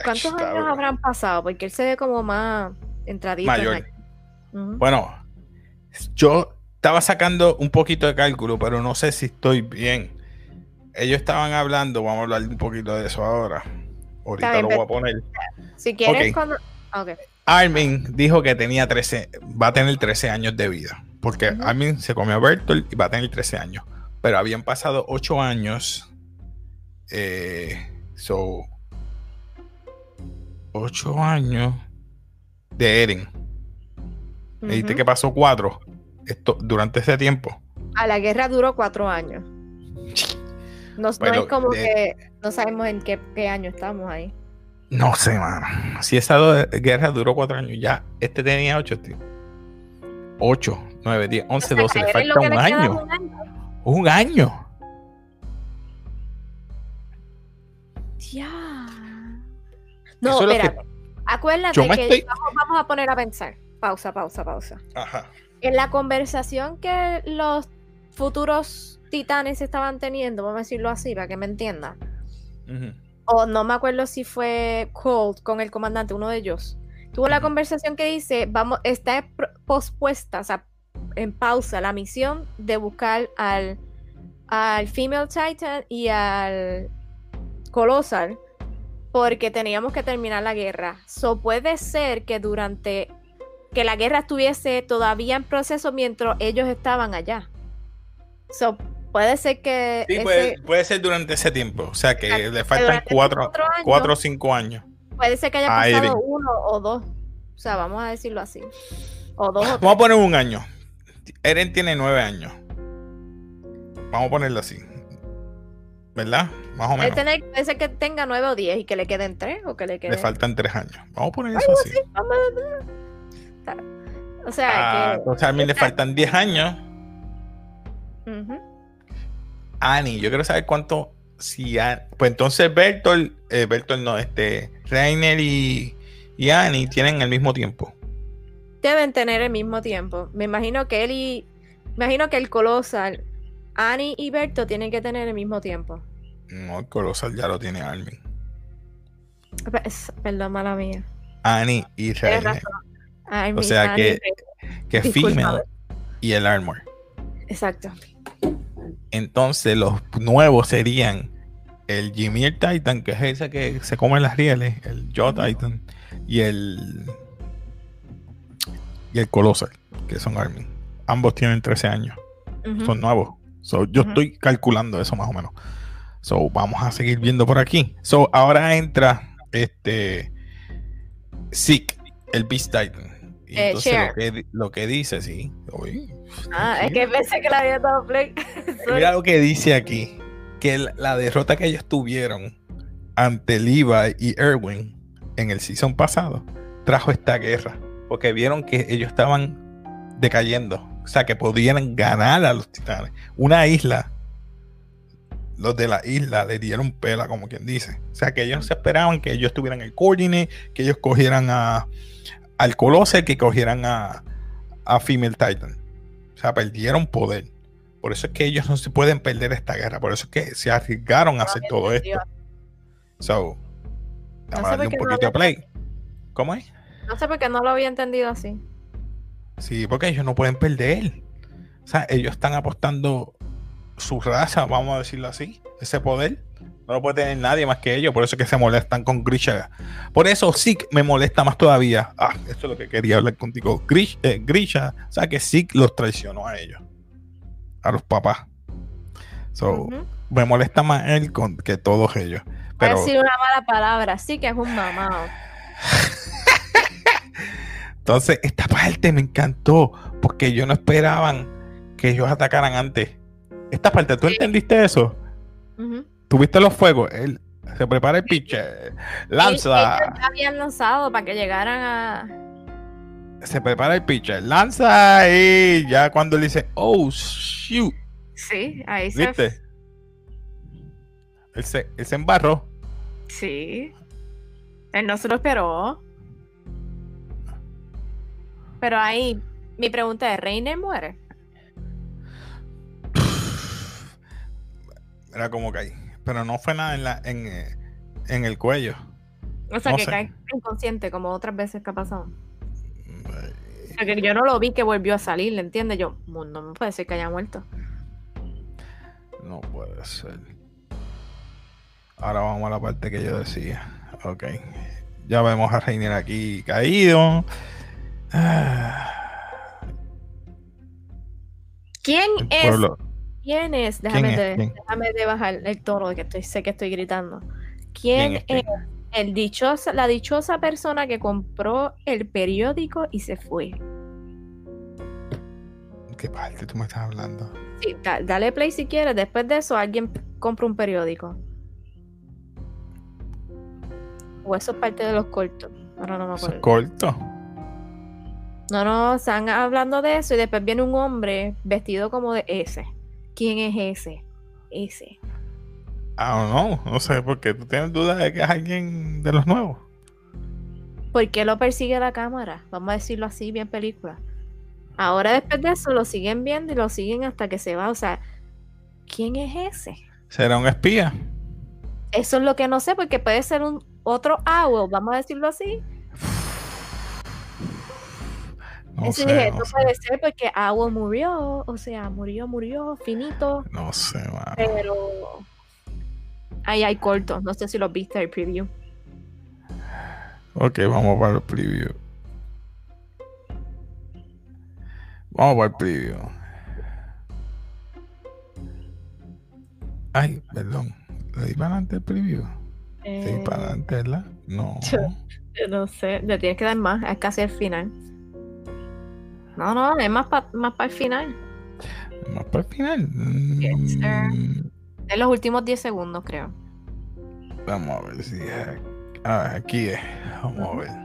S2: ¿Cuántos
S1: Está
S2: años
S1: bueno.
S2: habrán pasado? Porque él se ve como más entradito. en
S1: Mayor. Bueno, yo estaba sacando un poquito de cálculo, pero no sé si estoy bien. Ellos estaban hablando, vamos a hablar un poquito de eso ahora. Ahorita
S2: bien,
S1: lo voy a poner.
S2: Si quieres,
S1: Ok.
S2: cuando. Ok.
S1: Armin dijo que tenía 13, va a tener 13 años de vida. Porque. Armin se comió a Bertolt y va a tener 13 años. Pero habían pasado 8 años. Eh, so. 8 años de Eren. Me dijiste
S2: Ujú.
S1: que pasó 4 esto, durante ese tiempo.
S2: A la guerra duró cuatro años. No, no
S1: Pero
S2: es como
S1: de-
S2: que no sabemos en qué, qué año estamos ahí.
S1: No sé, mano. Si esa guerra duró 4 años, ya este tenía 8, tío. 8, 9, 10, 11, 12. Le falta un año.
S2: un año.
S1: Un año.
S2: Ya. No,
S1: Eso es lo que-
S2: espérate. Acuérdate
S1: Yo
S2: que
S1: estoy-
S2: vamos, vamos a poner a pensar. Pausa, pausa, pausa.
S1: Ajá.
S2: En la conversación que los futuros titanes estaban teniendo, vamos a decirlo así, para que me entienda.
S1: Ujú.
S2: O no me acuerdo si fue Colt con el comandante, uno de ellos. Tuvo la conversación que dice, vamos, está pospuesta, o sea, en pausa la misión de buscar al, al Female Titan y al Colossal porque teníamos que terminar la guerra. So puede ser que durante que la guerra estuviese todavía en proceso mientras ellos estaban allá. So puede ser que
S1: Sí,
S2: ese-
S1: puede, puede ser durante ese tiempo. O sea que
S2: Exacto,
S1: le faltan
S2: durante
S1: 4
S2: cuatro años-
S1: cuatro o 5 años.
S2: Puede ser que haya pasado uno o dos. O sea, vamos a decirlo así. O dos o
S1: Vamos a
S2: tres.
S1: poner un año. Eren tiene 9 años. Vamos a ponerlo así. ¿Verdad? Más o menos.
S2: tener- puede ser que tenga nueve o diez y que le queden tres o que le
S1: Le
S2: queden.
S1: faltan 3 años. Vamos a poner eso así.
S2: Vamos a- O sea,
S1: Ah,
S2: que.
S1: entonces a mí le faltan 10 años.
S2: Ujú.
S1: Annie, yo quiero saber cuánto. Si An- pues entonces Bertolt, eh, no, este, Reiner y, y Annie tienen el mismo tiempo.
S2: Deben tener el mismo tiempo. Me imagino que él y. Me imagino que el Colosal, Annie y Berto tienen que tener el mismo tiempo.
S1: No, el Colosal ya lo tiene Armin.
S2: Pe- Perdón, mala mía.
S1: Annie y
S2: Ay,
S1: O sea
S2: Annie
S1: que- que female y el armor.
S2: Exacto.
S1: Entonces los nuevos serían el Jimmy Titan, que es ese que se come las rieles, el Joe Titan y el y el Colossal, que son Armin. Ambos tienen 13 años, son nuevos. So, yo estoy calculando eso más o menos. So, vamos a seguir viendo por aquí. So, ahora entra este Zeke, el Beast Titan. Y
S2: Eh,
S1: entonces lo que, lo que dice, sí. Uy,
S2: Ah, es que pensé que la había dado play.
S1: Mira lo que dice aquí, que la, derrota que ellos tuvieron ante Levi y Erwin en el season pasado trajo esta guerra, porque vieron que ellos estaban decayendo, o sea, que podían ganar a los titanes. Una isla, los de la isla le dieron pela, como quien dice. O sea, que ellos no se esperaban que ellos tuvieran el coordinate, que ellos cogieran a, al Colossus, que cogieran a, a Female Titan. O sea, perdieron poder. Por eso es que ellos no se pueden perder esta guerra. Por eso es que se arriesgaron a hacer todo esto. So, vamos
S2: No sé
S1: a un
S2: no
S1: poquito de
S2: lo-
S1: play. ¿Cómo es?
S2: No sé por qué no lo había entendido así.
S1: Sí, porque ellos no pueden perder. O sea, ellos están apostando su raza, vamos a decirlo así, ese poder. No lo puede tener nadie más que ellos, por eso es que se molestan con Grisha. Por eso Zeke me molesta más todavía. Ah, esto es lo que quería hablar contigo. Grish, eh, Grisha, o sea que Zeke los traicionó a ellos. a los papás. So, me molesta más él con, que todos ellos.
S2: Voy a
S1: Pero
S2: decir una mala palabra, sí que es un mamado.
S1: entonces esta parte me encantó porque ellos no esperaban que ellos atacaran antes. Esta parte, ¿tú
S2: Sí.
S1: entendiste eso? ¿Tuviste los fuegos? Él se prepara el pitch, lanza,
S2: Ellos habían lanzado para que llegaran a.
S1: se prepara el pitcher, lanza y ya cuando él dice, oh shoot,
S2: Sí, ahí se.
S1: ¿viste? Él se, él se embarró.
S2: Sí. Él no se lo esperó. Pero ahí, mi pregunta es: ¿Reiner muere?
S1: Era como que ahí. Pero no fue nada en, la, en, eh, en el cuello.
S2: O sea,
S1: No
S2: que
S1: sé.
S2: cae inconsciente, como otras veces que ha pasado. Porque yo no lo vi que volvió a salir, ¿le entiendes? Yo, "Mu- no me puede ser que haya muerto.
S1: No puede ser. Ahora vamos a la parte que yo decía. Ok. Ya vemos a Reiner aquí caído. Ah,
S2: ¿Quién
S1: el
S2: es? ¿Quién es?
S1: ¿Quién
S2: Déjame,
S1: es?
S2: de,
S1: ¿Quién?
S2: déjame de bajar el tono de que estoy, sé que estoy gritando. ¿Quién,
S1: ¿Quién es?
S2: el dichosa, la dichosa persona que compró el periódico y se fue?
S1: ¿Qué parte tú me estás hablando?
S2: Sí, da- dale play si quieres. Después de eso, alguien compra un periódico. O eso es parte de los cortos. Ahora no me
S1: Eso es
S2: acuerdo.
S1: corto.
S2: No, no, están hablando de eso y después viene un hombre vestido como de ese. ¿Quién es ese? Ese.
S1: Ah, no, no sé, porque tú tienes dudas de que es alguien de los nuevos.
S2: ¿Por qué lo persigue la cámara? Vamos a decirlo así, bien película. Ahora después de eso lo siguen viendo y lo siguen hasta que se va. O sea, ¿quién es ese?
S1: ¿Será un espía?
S2: Eso es lo que no sé, porque puede ser un otro owl, vamos a decirlo así.
S1: No sé,
S2: dije,
S1: no
S2: no
S1: sé.
S2: puede ser porque owl murió, o sea, murió, murió, finito,
S1: No sé, mano.
S2: pero ahí hay cortos, no sé si los viste el preview.
S1: Ok, vamos para el preview. Vamos para el preview. Ay, perdón. ¿Le di para adelante el preview? ¿Le di
S2: Eh,
S1: para adelante, verdad? No.
S2: yo no sé, le tienes que dar más, es casi el final. No, no, es más para más pa el final.
S1: Más para el final.
S2: Yes, sir.
S1: Mm,
S2: En los últimos 10 segundos, creo.
S1: Vamos a ver si. Ah, aquí es. Vamos a ver.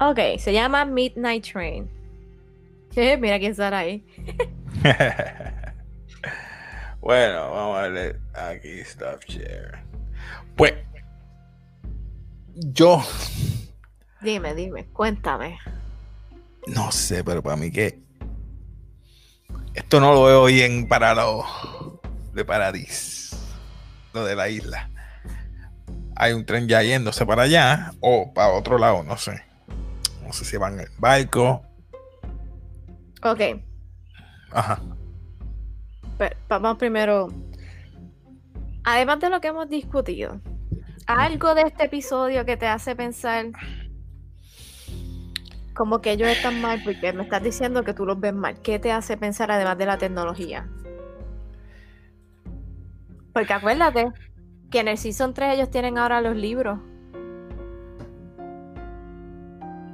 S2: Ok, se llama Midnight Train. Mira quién está ahí.
S1: bueno, vamos a ver aquí Stop Share. Pues, yo
S2: Dime, dime, cuéntame.
S1: no sé, pero para mí que esto no lo veo bien para lo de Paradis, lo de la isla. Hay un tren ya yéndose para allá o para otro lado, no sé. No sé si van en barco.
S2: Ok,
S1: Ajá.
S2: pero vamos primero. Además de lo que hemos discutido, algo de este episodio que te hace pensar como que ellos están mal, porque me estás diciendo que tú los ves mal. ¿Qué te hace pensar además de la tecnología? Porque acuérdate que en el Season 3 ellos tienen ahora los libros.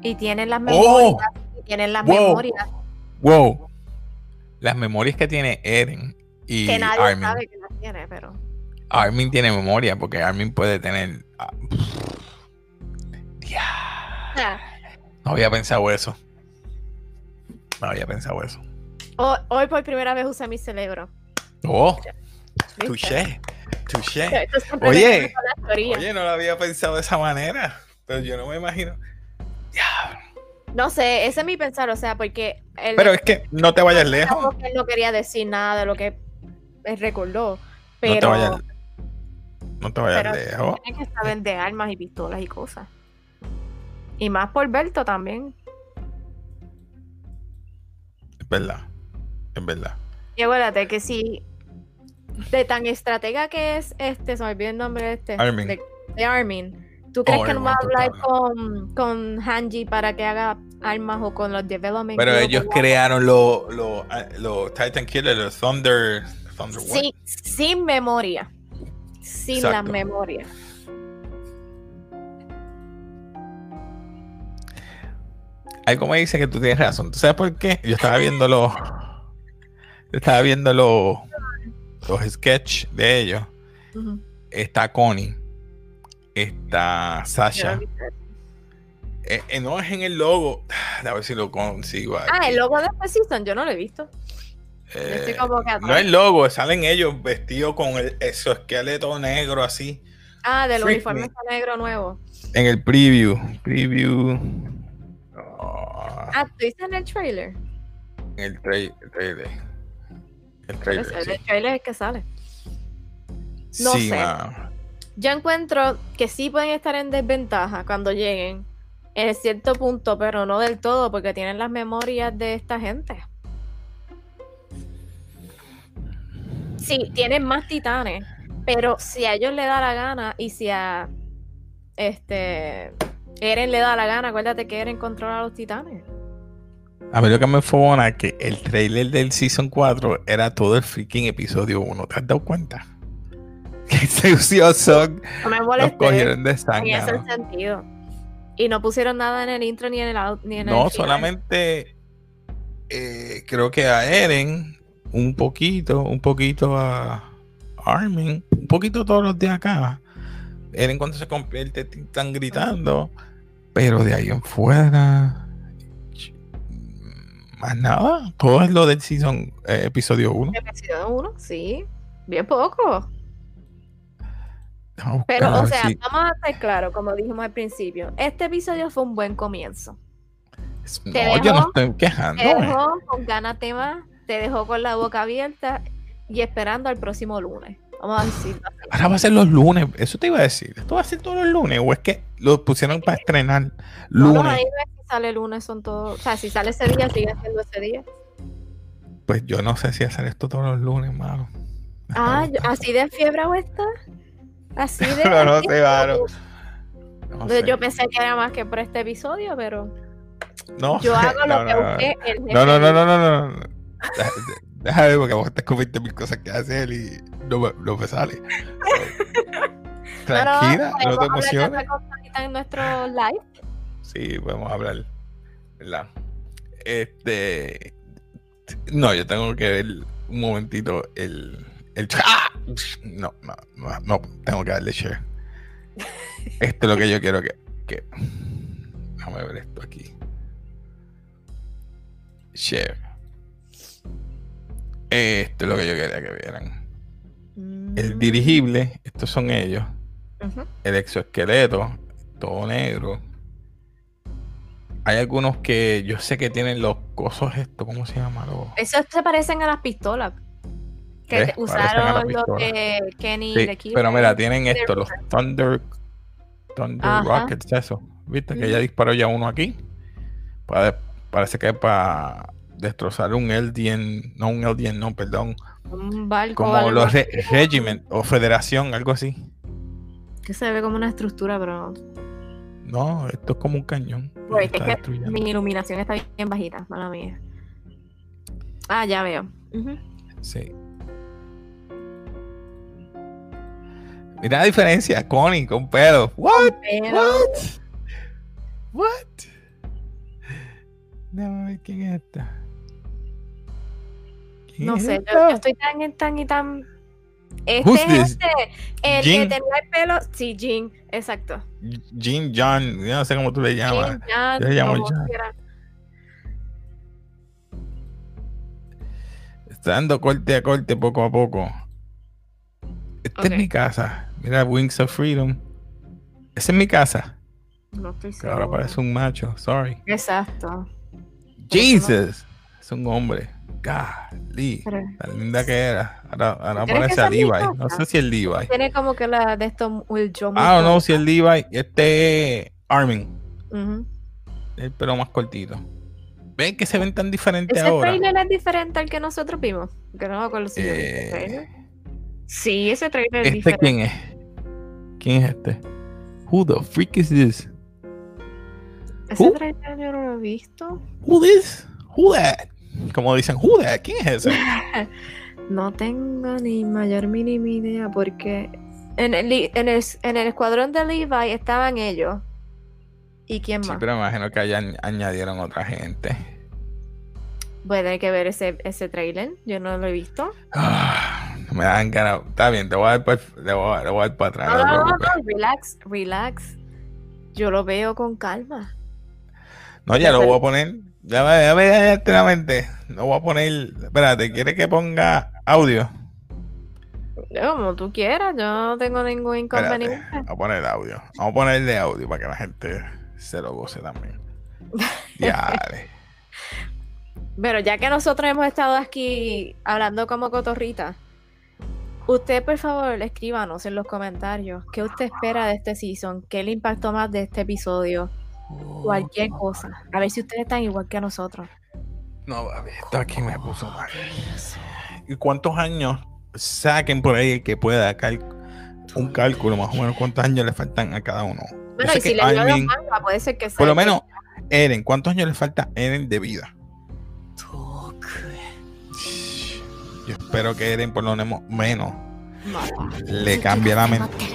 S2: Y tienen las
S1: ¡Oh!
S2: memorias. Y tienen las
S1: Wow.
S2: memorias
S1: Wow. Las memorias que tiene Eren y
S2: que nadie
S1: Armin.
S2: sabe que las tiene, pero.
S1: Armin tiene memoria porque Armin puede tener. ah, Dia-
S2: Ah,
S1: No había pensado eso. No había pensado eso.
S2: Hoy, hoy por primera vez usé mi cerebro.
S1: Oh, touché. Touché. Oye. Oye, no lo había pensado de esa manera. Pero yo no me imagino. Diablo.
S2: No sé, ese es mi pensar, o sea, porque él,
S1: Pero es que no te vayas lejos.
S2: él no quería decir nada de lo que él recordó. Pero
S1: No te vayas. No te vayas
S2: pero
S1: lejos.
S2: tiene que saber de armas y pistolas y cosas. Y más por Berto también.
S1: Es verdad. Es verdad.
S2: Y acuérdate que si de tan estratega que es este, se me olvidó el nombre de este.
S1: Armin.
S2: De, de Armin. ¿Tú crees
S1: Oh,
S2: que no va a hablar con, con Hanji para que haga armas o con los development?
S1: Pero ellos crearon los los los Titan Killer, los Thunder. Thunder?
S2: Sí, sin memoria. Sin la memoria.
S1: Algo me dice que tú tienes razón. ¿Tú sabes por qué? Yo estaba viendo los. Yo estaba viendo los. Los sketches de ellos. Está Connie. Está Sasha. Eh, eh, no es en el logo. A ver si lo consigo.
S2: Ah,
S1: aquí.
S2: el logo de este season, yo no lo he visto.
S1: Eh, no es logo, salen ellos vestidos con el exoesqueleto negro así.
S2: Ah, del
S1: Freak
S2: uniforme negro nuevo.
S1: En el preview. Preview. Ah,
S2: Ah, tú dices en el trailer.
S1: en el, trai- el trailer. El trailer.
S2: eso,
S1: sí.
S2: El trailer es que sale. no
S1: Sí,
S2: sé. Yo encuentro que sí pueden estar en desventaja cuando lleguen en cierto punto, pero no del todo, porque tienen las memorias de esta gente. Sí, tienen más titanes, pero si a ellos le da la gana y si a este Eren le da la gana, acuérdate que Eren controla a los titanes.
S1: A mí lo que me fue que el trailer del Season 4 era todo el freaking episodio 1. ¿Te has dado cuenta? Que se usó Song,
S2: No me
S1: los cogieron de sangre.
S2: hace sentido. Y no pusieron nada en el intro ni en el out, ni en el
S1: No, solamente eh, creo que a Eren, un poquito, un poquito a Armin, un poquito todos los de acá. Eren cuando se convierte están gritando, pero de ahí en fuera, más nada. Todo es lo del season eh, episodio 1.
S2: Episodio uno, sí. Bien poco. Pero, o sea, vamos a estar claros, como dijimos al principio. Este episodio fue un buen comienzo.
S1: no,
S2: te
S1: yo no estoy quejando.
S2: Te dejó con ganas de más, te dejó con la boca abierta y esperando al próximo lunes. Vamos a decirlo así.
S1: Ahora va a ser los lunes, eso te iba a decir. ¿Esto va a ser todos los lunes? ¿O es que lo pusieron para estrenar
S2: No, los
S1: lunes?
S2: animes si sale el lunes son todos. O sea, si sale ese día, sigue siendo ese día.
S1: Pues yo no sé si hacer esto todos los lunes, mano.
S2: Ah, así de fiebre o esta. Así de.
S1: No, no sé. No
S2: Yo-
S1: sé.
S2: Yo pensé que era más que por este episodio, pero
S1: No
S2: yo hago lo
S1: No,
S2: que
S1: no, no.
S2: usted. el jefe
S1: No, no, no, no, no, no, no. Déjame porque vos te comiste mil cosas que hacer y no me, no me sale. Tranquila, no, te
S2: hablar de
S1: emociones.
S2: en nuestro live.
S1: Sí, podemos hablar. ¿Verdad? Este. No, yo tengo que ver un momentito el. el ¡Ah! No, no, no, no, tengo que darle share. Esto es lo que yo quiero que. que... Déjame ver esto aquí. Share. Esto es lo que yo quería que vieran. El dirigible, estos son ellos. El exoesqueleto, todo negro. Hay algunos que yo sé que tienen los cosos esto, ¿cómo se llama? Los-
S2: Esos se parecen a las pistolas. Usaron
S1: pistolas.
S2: de Kenny
S1: Sí,
S2: de
S1: pero mira, tienen esto, los Thunder, Thunder
S2: Ajá.
S1: Rockets, eso. ¿Viste? Que ella disparó ya uno aquí. Para- parece que es para destrozar un Eldian, no un Eldian, no, perdón.
S2: Un barco.
S1: Como
S2: algo
S1: los re- Regiment o Federación, algo así.
S2: Que se ve como una estructura, pero.
S1: No, esto es como un cañón. que
S2: Wait,
S1: está
S2: es que
S1: destruyendo.
S2: mi iluminación está bien bajita, mala mía. Ah, ya veo.
S1: Sí. Mira la diferencia, Connie con pelo. What? What? What? Déjame ver quién es esta. ¿Quién
S2: No
S1: es
S2: sé, yo,
S1: esta?
S2: yo estoy tan, tan y tan. Este
S1: Who's
S2: es este, el
S1: Jin?
S2: que tenía el pelo. Sí, Jin, exacto.
S1: Jean John, yo no sé cómo tú le llamas.
S2: Jin, Jan,
S1: Yo le llamo
S2: quiera.
S1: Está dando corte a corte poco a poco. Esta es mi casa. Mira, Wings of Freedom. Esa es mi casa.
S2: No estoy
S1: Que ahora parece un macho. Sorry.
S2: Exacto.
S1: Jesus. Es un hombre. Golly. Tan linda que era. Ahora, ahora
S2: ¿Crees que
S1: parece a Levi. No sé si es Levi.
S2: tiene como que la de esto, el yo
S1: Ah, no, si es Levi. Este es Armin.
S2: Ujú.
S1: El pelo más cortito. ¿Ven que se ven tan diferentes
S2: Ese
S1: ahora?
S2: trailer es diferente al que nosotros vimos. Que no me acuerdo si ese
S1: Eh.
S2: Sí, ese trailer es
S1: ¿Este
S2: diferente.
S1: quién es? ¿Quién es este? Who the freak is this?
S2: Ese trailer yo no lo he visto.
S1: Who this? Who that? Como dicen, who that? ¿Quién es ese?
S2: No tengo ni mayor mínima idea porque en el, en el, en el escuadrón de Levi estaban ellos. ¿Y quién
S1: Sí,
S2: más?
S1: pero me imagino que allá añ- añadieron otra gente.
S2: Voy a tener que ver ese, ese trailer. Yo no lo he visto.
S1: Me dan ganas. Está bien, te voy a dar para, le voy a, le voy a dar para atrás.
S2: No,
S1: no te
S2: no, no, relax, relax. Yo lo veo con calma.
S1: No, ya lo voy a poner. Ya me, ya me dañaste la mente. Lo voy a poner. Espérate, ¿quieres que ponga audio?
S2: Como tú quieras, yo no tengo ningún
S1: Espérate,
S2: inconveniente.
S1: Vamos a poner audio. Vamos a ponerle audio para que la gente se lo goce también. Ya, dale.
S2: Pero ya que nosotros hemos estado aquí hablando como cotorrita, usted por favor escríbanos en los comentarios qué usted espera de este season, qué le impactó más de este episodio, cualquier cosa. A ver si ustedes están igual que nosotros.
S1: No, papi, esto aquí me puso mal. ¿Y cuántos años saquen por ahí el que pueda cal- un cálculo más o menos cuántos años le faltan a cada uno?
S2: Bueno, y si le dio puede ser que sea.
S1: por lo menos Eren, ¿cuántos años le falta a Eren de vida? Yo espero que Eren, por lo menos, menos le cambie la,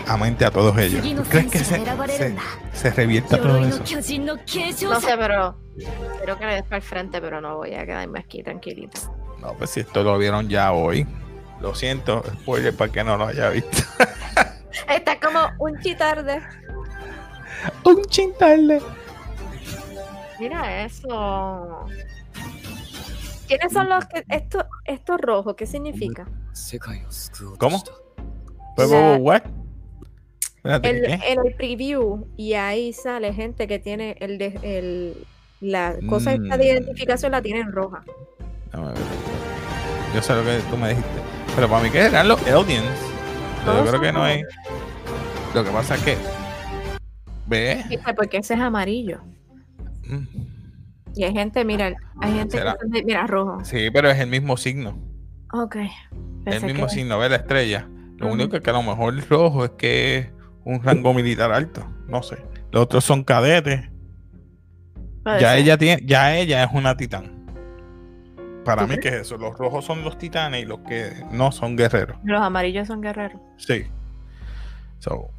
S1: la mente a todos ellos. ¿Crees que se, se, revierta todo eso?
S2: No sé, pero espero que le des para el frente, pero no voy a quedarme aquí tranquilito.
S1: No, pues si esto lo vieron ya hoy. Lo siento, spoiler para que no lo haya visto.
S2: Está como un chitarde.
S1: Un chintarde.
S2: Mira eso. ¿Quiénes son los que esto esto rojo? ¿Qué significa?
S1: ¿Cómo?
S2: ¿Puedo
S1: what?
S2: El, el preview y ahí sale gente que tiene el, de, el la cosa esta de
S1: mm.
S2: identificación la tienen roja.
S1: Yo sé lo que tú me dijiste, pero para mí que eran los aliens. Yo creo que no hay. Lo que pasa es que
S2: ve. Porque ese es amarillo.
S1: Mm.
S2: Y hay gente, mira, hay gente
S1: ¿Será?
S2: que son de- mira, rojo.
S1: Sí, pero es el mismo signo.
S2: Ok.
S1: el
S2: Pensé
S1: mismo
S2: que-
S1: signo, ¿ves? La estrella. Lo único que a lo mejor el rojo es que es un rango militar alto. No sé. Los otros son cadetes.
S2: puede
S1: Ya
S2: ser.
S1: ella tiene, ya ella es una titán. Para
S2: ¿Tú
S1: mí, ¿qué es eso? Los rojos son los titanes y los que no son guerreros.
S2: Los amarillos son guerreros.
S1: Sí. So,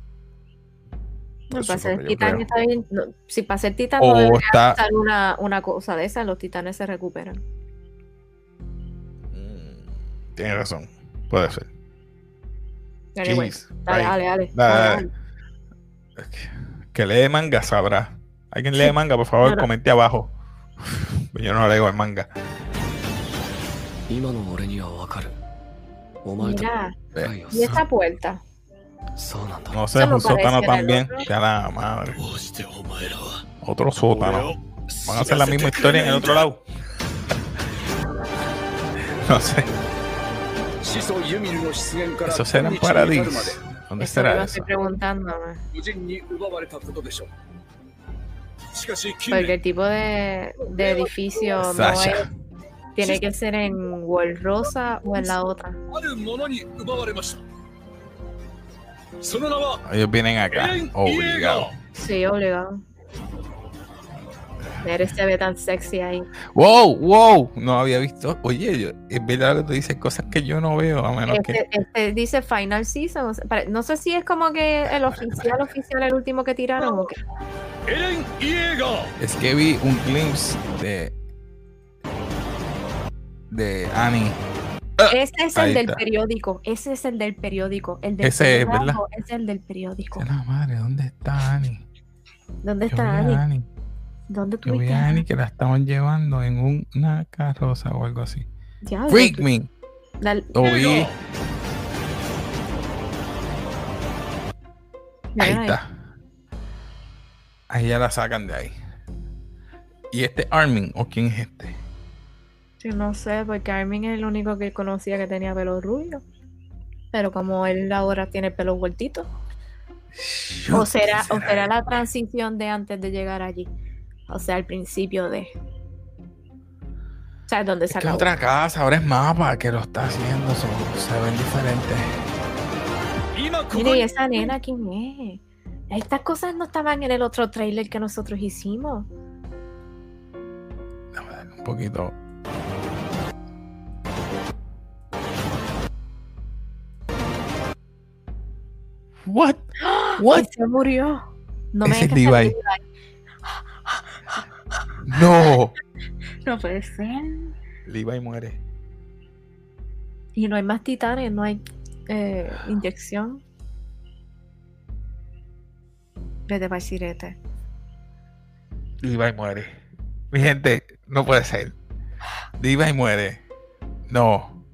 S2: si para ser titán no debería
S1: está...
S2: usar una, una, cosa de esas, los titanes se recuperan.
S1: Mm, tienes razón, puede ser.
S2: Dale, dale, dale,
S1: dale,
S2: dale,
S1: Que lee manga sabrá. Alguien lee manga, por favor, comente abajo. Yo no leo el manga.
S2: Mira, y esa puerta.
S1: No sé, es un sótano también. Ya la madre. Otro sótano. Van a hacer la misma historia en el otro lado. No sé. Esos serán paradis. ¿Dónde
S2: eso
S1: será eso?
S2: Porque el tipo de, de edificio
S1: Sasha.
S2: no es, tiene que ser en World Rosa o en la otra.
S1: Ellos vienen acá, obligado.
S2: Sí, obligado. Eres se ve tan sexy ahí.
S1: ¡Wow! ¡Wow! No había visto. Oye, yo, es verdad que tú dices cosas que yo no veo, a menos este, que.
S2: Este dice Final Season. No sé si es como que el oficial, oficial, el último que tiraron o qué.
S1: Es que vi un glimpse de. de Annie
S2: ese es el del periódico. Ese es el del periódico. El del
S1: Ese es,
S2: periódico
S1: ¿verdad?
S2: Es el del periódico.
S1: La madre, ¿dónde está Annie?
S2: ¿Dónde
S1: Yo
S2: está
S1: a
S2: Annie?
S1: Annie.
S2: ¿Dónde tú
S1: Yo vi a
S2: a
S1: Annie que la estaban llevando en un- una carroza o algo así.
S2: Diablo,
S1: Freak
S2: tú-
S1: me.
S2: la-
S1: Lo vi.
S2: mira
S1: Ahí está. Ahí ya la sacan de ahí. ¿Y este Armin o quién es este?
S2: Sí, no sé, porque Armin es el único que conocía que tenía pelo rubio. Pero como él ahora tiene pelo vueltito. O será, o será la transición de antes de llegar allí. O sea, al principio de. O sea,
S1: dónde
S2: se
S1: es
S2: acabó.
S1: Otra casa, ahora es mapa que lo está haciendo, se, ven diferentes.
S2: Mire, ¿y esa nena quién es? Estas cosas no estaban en el otro trailer que nosotros hicimos.
S1: Un poquito. What? What?
S2: Y se murió. No me
S1: es Levi. No.
S2: No puede ser.
S1: Levi muere.
S2: Y no hay más titanes, no hay eh, inyección. Vete para el sirete.
S1: Levi muere. Mi gente, no puede ser. Levi muere. No.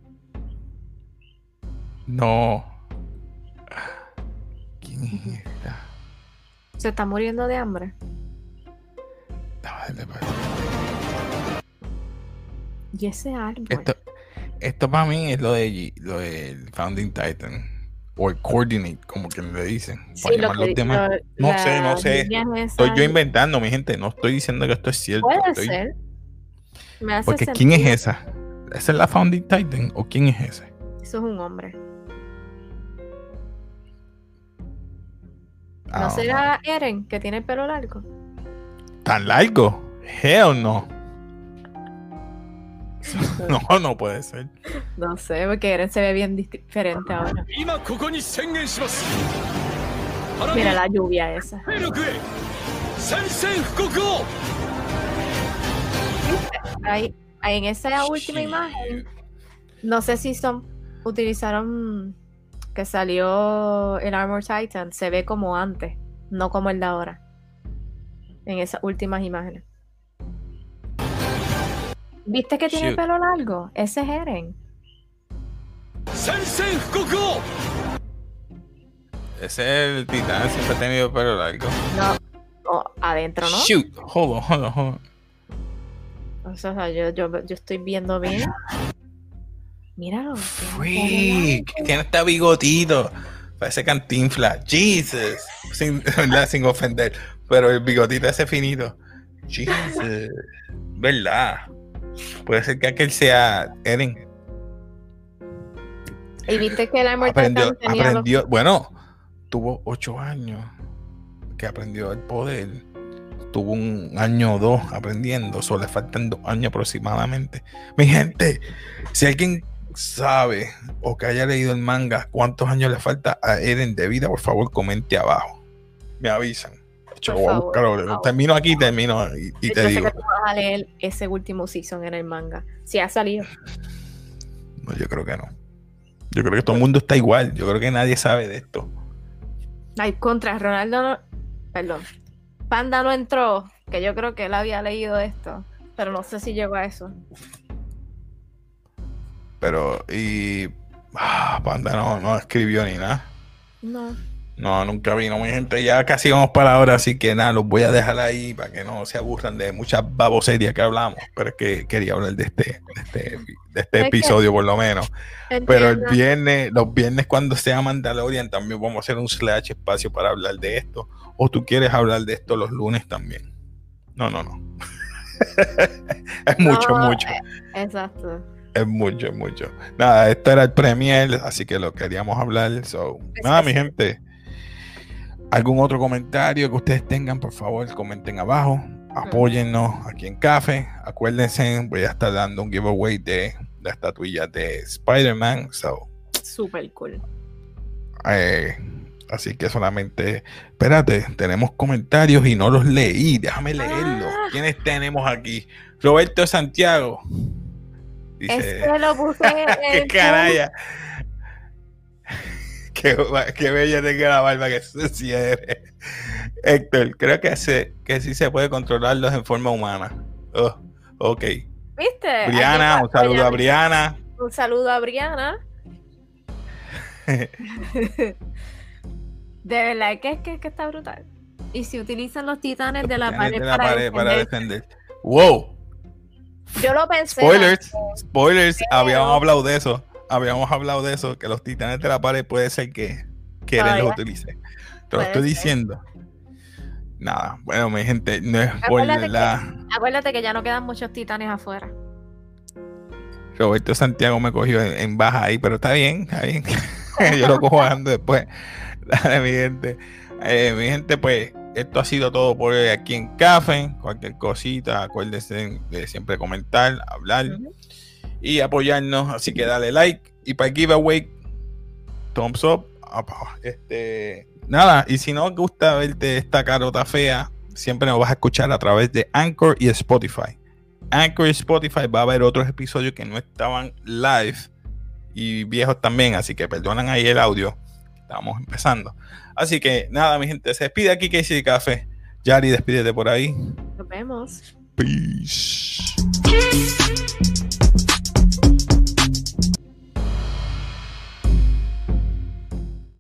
S1: No.
S2: Se está muriendo de hambre. Y ese árbol.
S1: Esto, esto para mí es lo de lo del Founding Titan. O el Coordinate, como que le dicen.
S2: Sí, lo
S1: los demás.
S2: lo-
S1: No sé, no sé. Estoy yo inventando, mi gente. No estoy diciendo que esto es cierto.
S2: Puede
S1: estoy-
S2: ser. Me hace
S1: Porque ¿quién es esa? ¿Esa es la Founding Titan? ¿O quién es ese?
S2: Eso es un hombre. ¿No ah. será Eren que tiene el pelo largo?
S1: ¿Tan largo? Hell no. no, no puede ser.
S2: No sé, porque Eren se ve bien diferente ahora. Mira la lluvia esa. Ahí, ahí en esa última imagen, no sé si son utilizaron que salió el Armor Titan se ve como antes, no como el de ahora. En esas últimas imágenes. ¿Viste que tiene pelo largo? Ese es Eren.
S3: Sensei Goku.
S1: Ese es el titán, siempre ha tenido pelo largo.
S2: No, adentro no.
S1: Shoot, hold on, hold on, hold on.
S2: Yo, yo, yo estoy viendo bien. Míralo. tiene
S1: Freak, tiene este bigotito. Parece cantinfla. Jesus. Sin, ¿verdad? Sin ofender. Pero el bigotito ese finito. Jesus. ¿Verdad? Puede ser que aquel sea Eren.
S2: Y viste que el Armor
S1: Aprendió,
S2: tenía los-
S1: aprendió. Bueno, tuvo ocho años que aprendió el poder. Tuvo un año o dos aprendiendo. Solo le faltan dos años aproximadamente. Mi gente, si alguien sabe o que haya leído el manga cuántos años le falta a Eren de vida, por favor comente abajo. Me avisan. Lo voy
S2: favor.
S1: Termino aquí, termino y, y
S2: Yo
S1: te
S2: sé
S1: digo.
S2: que tú vas a leer ese último season en el manga. Si ha salido.
S1: No, yo creo que no. Yo creo que todo el mundo está igual. Yo creo que nadie sabe de esto.
S2: Ay, contra Ronaldo no. Perdón. Panda no entró. Que yo creo que él había leído esto. Pero no sé si llegó a eso.
S1: Pero, y. Ah, Panda no, no escribió ni nada.
S2: No.
S1: No, nunca vino, mi gente. Ya casi vamos para la hora, así que nada, los voy a dejar ahí para que no se aburran de muchas baboserias que hablamos. Pero es que quería hablar de este, de este, de este
S2: Es
S1: episodio, por lo menos. Pero el viernes, los viernes cuando sea Mandalorian, también vamos a hacer un slash espacio para hablar de esto. O tú quieres hablar de esto los lunes también. No, no, no. es mucho,
S2: No,
S1: mucho.
S2: eh, Exacto.
S1: Es mucho, es mucho. Nada, esto era el premier, así que lo queríamos hablar. So, nada, mi gente. ¿Algún otro comentario que ustedes tengan? Por favor, comenten abajo. Apóyennos aquí en Café. Acuérdense, voy a estar dando un giveaway de la estatuilla de Spider-Man. So,
S2: Súper cool.
S1: eh, así que solamente, espérate, tenemos comentarios y no los leí. Déjame leerlos.
S2: Ah.
S1: ¿Quiénes tenemos aquí? Roberto Santiago. Dice,
S2: Este lo puse
S1: ¡Qué
S2: en.
S1: canalla! qué, qué bella tenga la barba que sucia eres. Héctor, creo que, se, que sí se puede controlarlos en forma humana. Oh, ok.
S2: ¿Viste?
S1: Briana, un saludo a. Briana.
S2: Un saludo a Briana. De verdad que es que, que está brutal. Y si utilizan los titanes de la
S1: Titanes de la
S2: para,
S1: pared para
S2: defender-
S1: defender. ¡Wow!
S2: Yo lo pensé.
S1: Spoilers, spoilers,
S2: Pero-
S1: habíamos hablado de eso. Habíamos hablado de eso, que los titanes de la pared puede ser que, que Eren los
S2: Todavía.
S1: utilice. Te lo estoy diciendo. Nada, bueno, mi gente, no es
S2: Acuérdate
S1: la.
S2: Acuérdate que ya no quedan muchos titanes afuera.
S1: Roberto Santiago me cogió en, en baja ahí, pero está bien, está bien. yo lo cojo bajando después. Dale, mi gente. Eh, mi gente, pues esto ha sido todo por hoy aquí en Café. Cualquier cosita, acuérdense de siempre comentar, hablar y apoyarnos. Así que dale like y para el giveaway, thumbs up. Este, nada, y si no gusta verte esta carota fea, siempre nos vas a escuchar a través de Anchor y Spotify. Anchor y Spotify va a haber otros episodios que no estaban live y viejos también, así que perdonan ahí el audio. Estamos empezando. Así que nada, mi gente, se despide aquí Casey Café. Yari, despídete por ahí.
S2: Nos vemos.
S1: Peace.